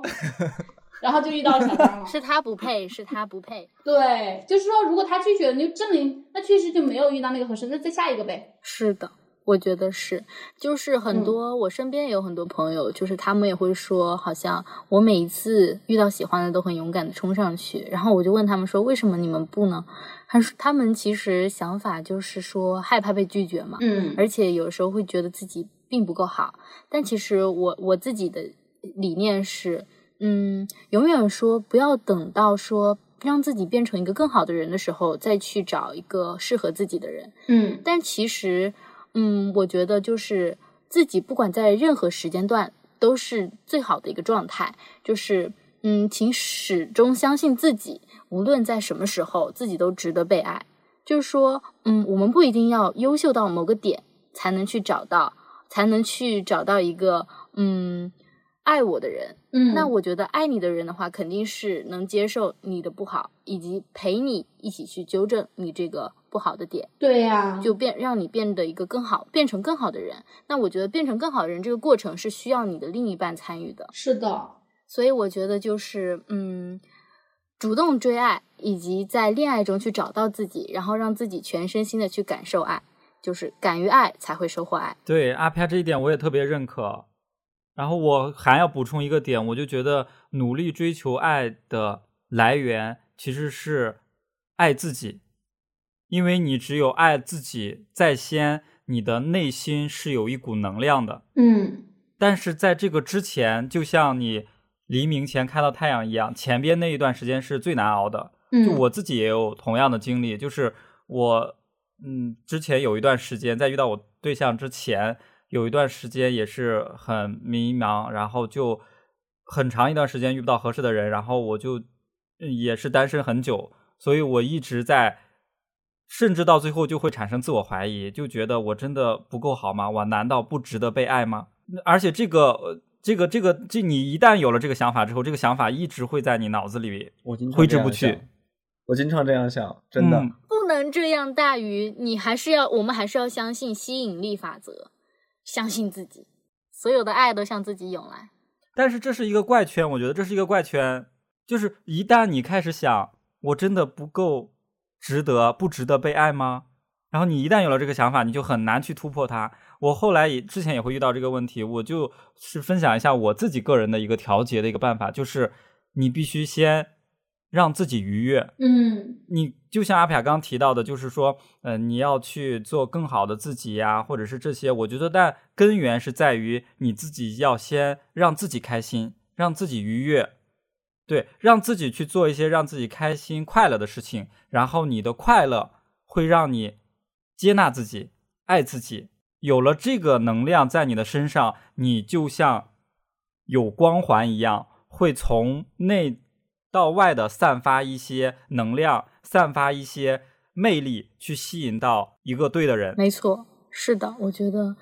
然后就遇到小张了。是他不配，是他不配。对，就是说，如果他拒绝了，你就证明那确实就没有遇到那个合适，那再下一个呗。是的，我觉得是，就是很嗯。多、我身边也有很多朋友，就是他们也会说，好像我每一次遇到喜欢的都很勇敢的冲上去，然后我就问他们说，为什么你们不呢？他说他们其实想法就是说害怕被拒绝嘛，嗯。而且有时候会觉得自己并不够好，但其实我我自己的理念是，嗯，永远说不要等到说让自己变成一个更好的人的时候，再去找一个适合自己的人。嗯。但其实，嗯，我觉得就是自己不管在任何时间段都是最好的一个状态，就是嗯，请始终相信自己，无论在什么时候，自己都值得被爱。就是说，嗯，我们不一定要优秀到某个点才能去找到，才能去找到一个嗯爱我的人。嗯，那我觉得爱你的人的话，肯定是能接受你的不好，以及陪你一起去纠正你这个不好的点。对呀、就变让你变得一个更好，变成更好的人。那我觉得变成更好的人这个过程是需要你的另一半参与的。是的，所以我觉得就是嗯，主动追爱，以及在恋爱中去找到自己，然后让自己全身心的去感受爱，就是敢于爱才会收获爱。对阿飘这一点我也特别认可。然后我还要补充一个点，我就觉得努力追求爱的来源其实是爱自己，因为你只有爱自己在先，你的内心是有一股能量的。嗯但是在这个之前，就像你黎明前看到太阳一样，前边那一段时间是最难熬的。嗯，就我自己也有同样的经历，就是我嗯，之前有一段时间，在遇到我对象之前，有一段时间也是很迷茫，然后就很长一段时间遇不到合适的人，然后我就嗯也是单身很久，所以我一直在，甚至到最后就会产生自我怀疑，就觉得我真的不够好吗？我难道不值得被爱吗？而且这个呃这个这个这你一旦有了这个想法之后，这个想法一直会在你脑子里我经常挥之不去。我经常这样想，真的。嗯不能这样，大鱼，你还是要，我们还是要相信吸引力法则，相信自己，所有的爱都向自己涌来。但是这是一个怪圈，我觉得这是一个怪圈，就是一旦你开始想，我真的不够值得，不值得被爱吗？然后你一旦有了这个想法，你就很难去突破它。我后来也之前也会遇到这个问题，我就是分享一下我自己个人的一个调节的一个办法，就是你必须先让自己愉悦，嗯。你就像阿飘刚提到的，就是说，呃，你要去做更好的自己呀，或者是这些，我觉得，但根源是在于你自己要先让自己开心，让自己愉悦，对，让自己去做一些让自己开心快乐的事情，然后你的快乐会让你接纳自己，爱自己。有了这个能量在你的身上，你就像有光环一样，会从内到外的散发一些能量，散发一些魅力，去吸引到一个对的人。没错，是的，我觉得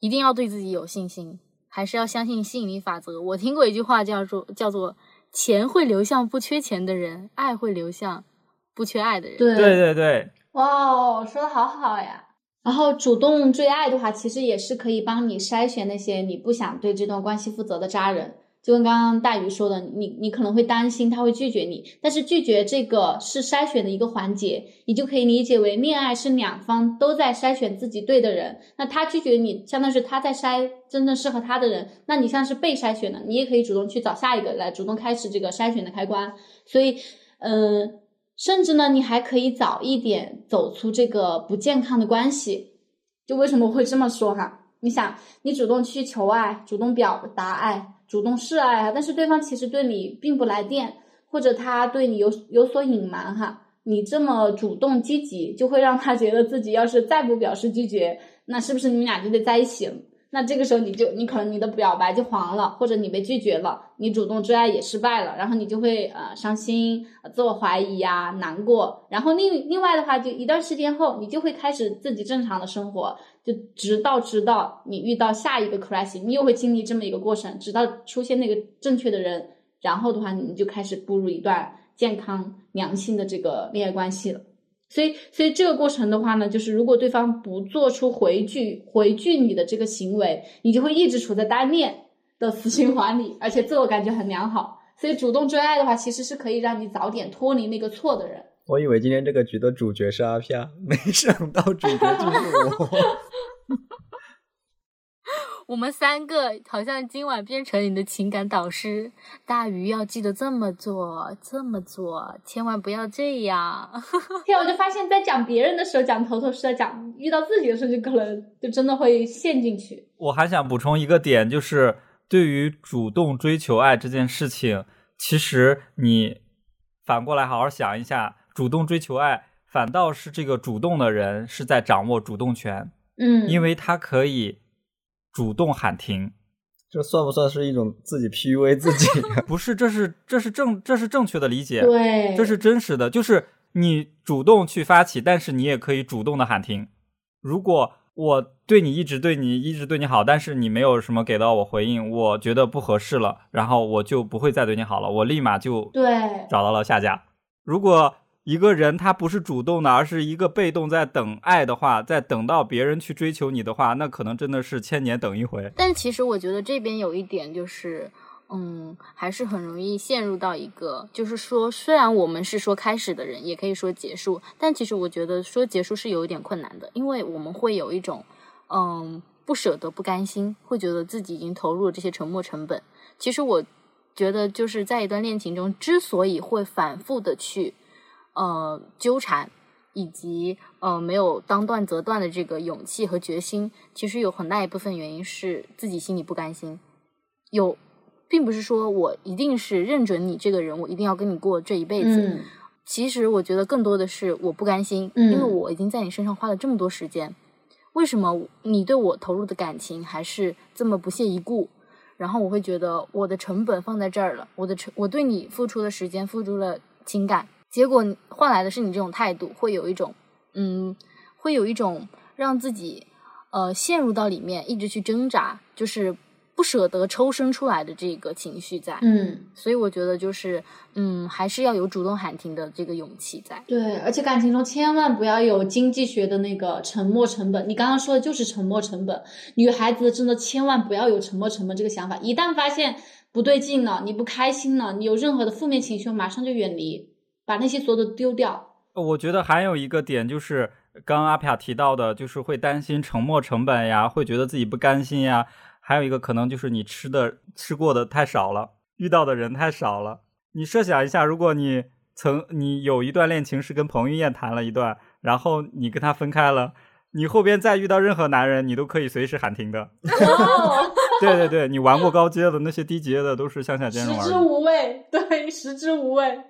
一定要对自己有信心，还是要相信吸引力法则。我听过一句话叫做叫做“钱会流向不缺钱的人，爱会流向不缺爱的人”。对对对对，哇哦，说的好好呀。然后主动追爱的话，其实也是可以帮你筛选那些你不想对这段关系负责的渣人。就跟刚刚大鱼说的，你你可能会担心他会拒绝你，但是拒绝这个是筛选的一个环节，你就可以理解为恋爱是两方都在筛选自己对的人。那他拒绝你，相当于是他在筛真正适合他的人，那你像是被筛选的，你也可以主动去找下一个来主动开始这个筛选的开关。所以，嗯、甚至呢，你还可以早一点走出这个不健康的关系。就为什么会这么说哈？你想，你主动去求爱，主动表达爱，主动示爱啊，但是对方其实对你并不来电，或者他对你有有所隐瞒哈。你这么主动积极，就会让他觉得自己要是再不表示拒绝，那是不是你们俩就得在一起了？那这个时候你就你可能你的表白就黄了，或者你被拒绝了，你主动追爱也失败了，然后你就会呃伤心、自我怀疑呀、难过。然后另另外的话，就一段时间后，你就会开始自己正常的生活，就直到直到你遇到下一个 crisis，你又会经历这么一个过程，直到出现那个正确的人，然后的话，你就开始步入一段健康良性的这个恋爱关系了。所以，所以这个过程的话呢，就是如果对方不做出回拒、回拒你的这个行为，你就会一直处在单恋的死循环里，而且自我感觉很良好。所以，主动追爱的话，其实是可以让你早点脱离那个错的人。我以为今天这个局的主角是阿飘，没想到主角就是我。我们三个好像今晚变成你的情感导师。大鱼要记得这么做，这么做，千万不要这样。天啊，我就发现，在讲别人的时候讲头头是道，讲遇到自己的时候就可能就真的会陷进去。我还想补充一个点，就是对于主动追求爱这件事情，其实你反过来好好想一下，主动追求爱，反倒是这个主动的人是在掌握主动权，嗯，因为他可以主动喊停。这算不算是一种自己 PUA 自己啊？不是，这是这是正这是正确的理解，对，这是真实的，就是你主动去发起，但是你也可以主动的喊停。如果我对你一直对你一直对你好，但是你没有什么给到我回应，我觉得不合适了，然后我就不会再对你好了，我立马就对找到了下家。如果一个人他不是主动的，而是一个被动在等爱的话，在等到别人去追求你的话，那可能真的是千年等一回。但其实我觉得这边有一点就是，嗯，还是很容易陷入到一个，就是说，虽然我们是说开始的人，也可以说结束，但其实我觉得说结束是有一点困难的，因为我们会有一种，嗯，不舍得、不甘心，会觉得自己已经投入了这些沉没成本。其实我觉得就是在一段恋情中，之所以会反复的去，呃，纠缠。以及呃没有当断则断的这个勇气和决心，其实有很大一部分原因是自己心里不甘心。有，并不是说我一定是认准你这个人，我一定要跟你过这一辈子。嗯其实我觉得更多的是我不甘心，嗯因为我已经在你身上花了这么多时间，为什么你对我投入的感情还是这么不屑一顾？然后我会觉得我的成本放在这儿了，我的成我对你付出的时间，付出了情感，结果换来的是你这种态度，会有一种嗯，会有一种让自己呃陷入到里面，一直去挣扎，就是不舍得抽身出来的这个情绪在。嗯，所以我觉得就是嗯，还是要有主动喊停的这个勇气在。对，而且感情中千万不要有经济学的那个沉没成本。你刚刚说的就是沉没成本，女孩子真的千万不要有沉没成本这个想法。一旦发现不对劲了，你不开心了，你有任何的负面情绪，马上就远离，把那些所有的丢掉。我觉得还有一个点就是，刚刚阿皮亚提到的，就是会担心沉没成本呀，会觉得自己不甘心呀。还有一个可能就是你吃的吃过的太少了，遇到的人太少了。你设想一下，如果你曾你有一段恋情是跟彭于晏谈了一段，然后你跟他分开了，你后边再遇到任何男人，你都可以随时喊停的。对对对，你玩过高阶的那些低阶的都是向下兼容食之。无味，对，食之无味。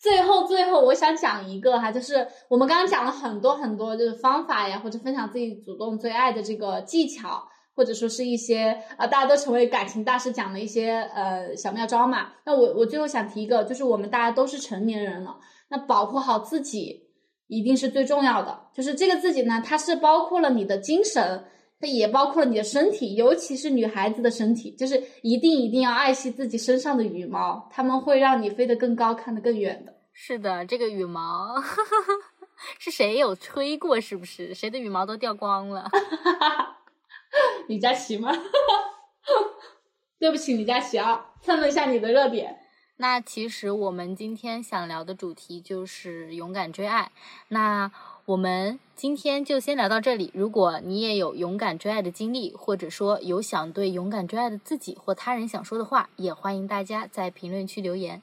最后，最后，我想讲一个哈，就是我们刚刚讲了很多很多，就是方法呀，或者分享自己主动追爱的这个技巧，或者说是一些啊、大家都成为感情大师讲的一些呃小妙招嘛。那我我最后想提一个，就是我们大家都是成年人了，那保护好自己一定是最重要的。就是这个自己呢，它是包括了你的精神，也包括了你的身体，尤其是女孩子的身体，就是一定一定要爱惜自己身上的羽毛，它们会让你飞得更高，看得更远的。是的，这个羽毛 是谁有吹过？是不是谁的羽毛都掉光了？李佳琦吗？对不起，李佳琦啊，蹭了一下你的热点。那其实我们今天想聊的主题就是勇敢追爱。那我们今天就先聊到这里。如果你也有勇敢追爱的经历，或者说有想对勇敢追爱的自己或他人想说的话，也欢迎大家在评论区留言。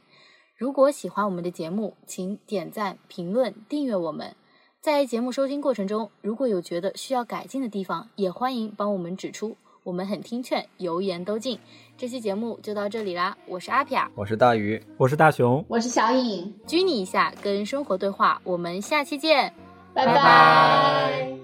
如果喜欢我们的节目，请点赞、评论、订阅我们。在节目收听过程中，如果有觉得需要改进的地方，也欢迎帮我们指出，我们很听劝，油盐都进。这期节目就到这里啦，我是阿皮亚，我是大鱼，我是大熊，我是小颖，拘你一下，跟生活对话，我们下期见。拜拜，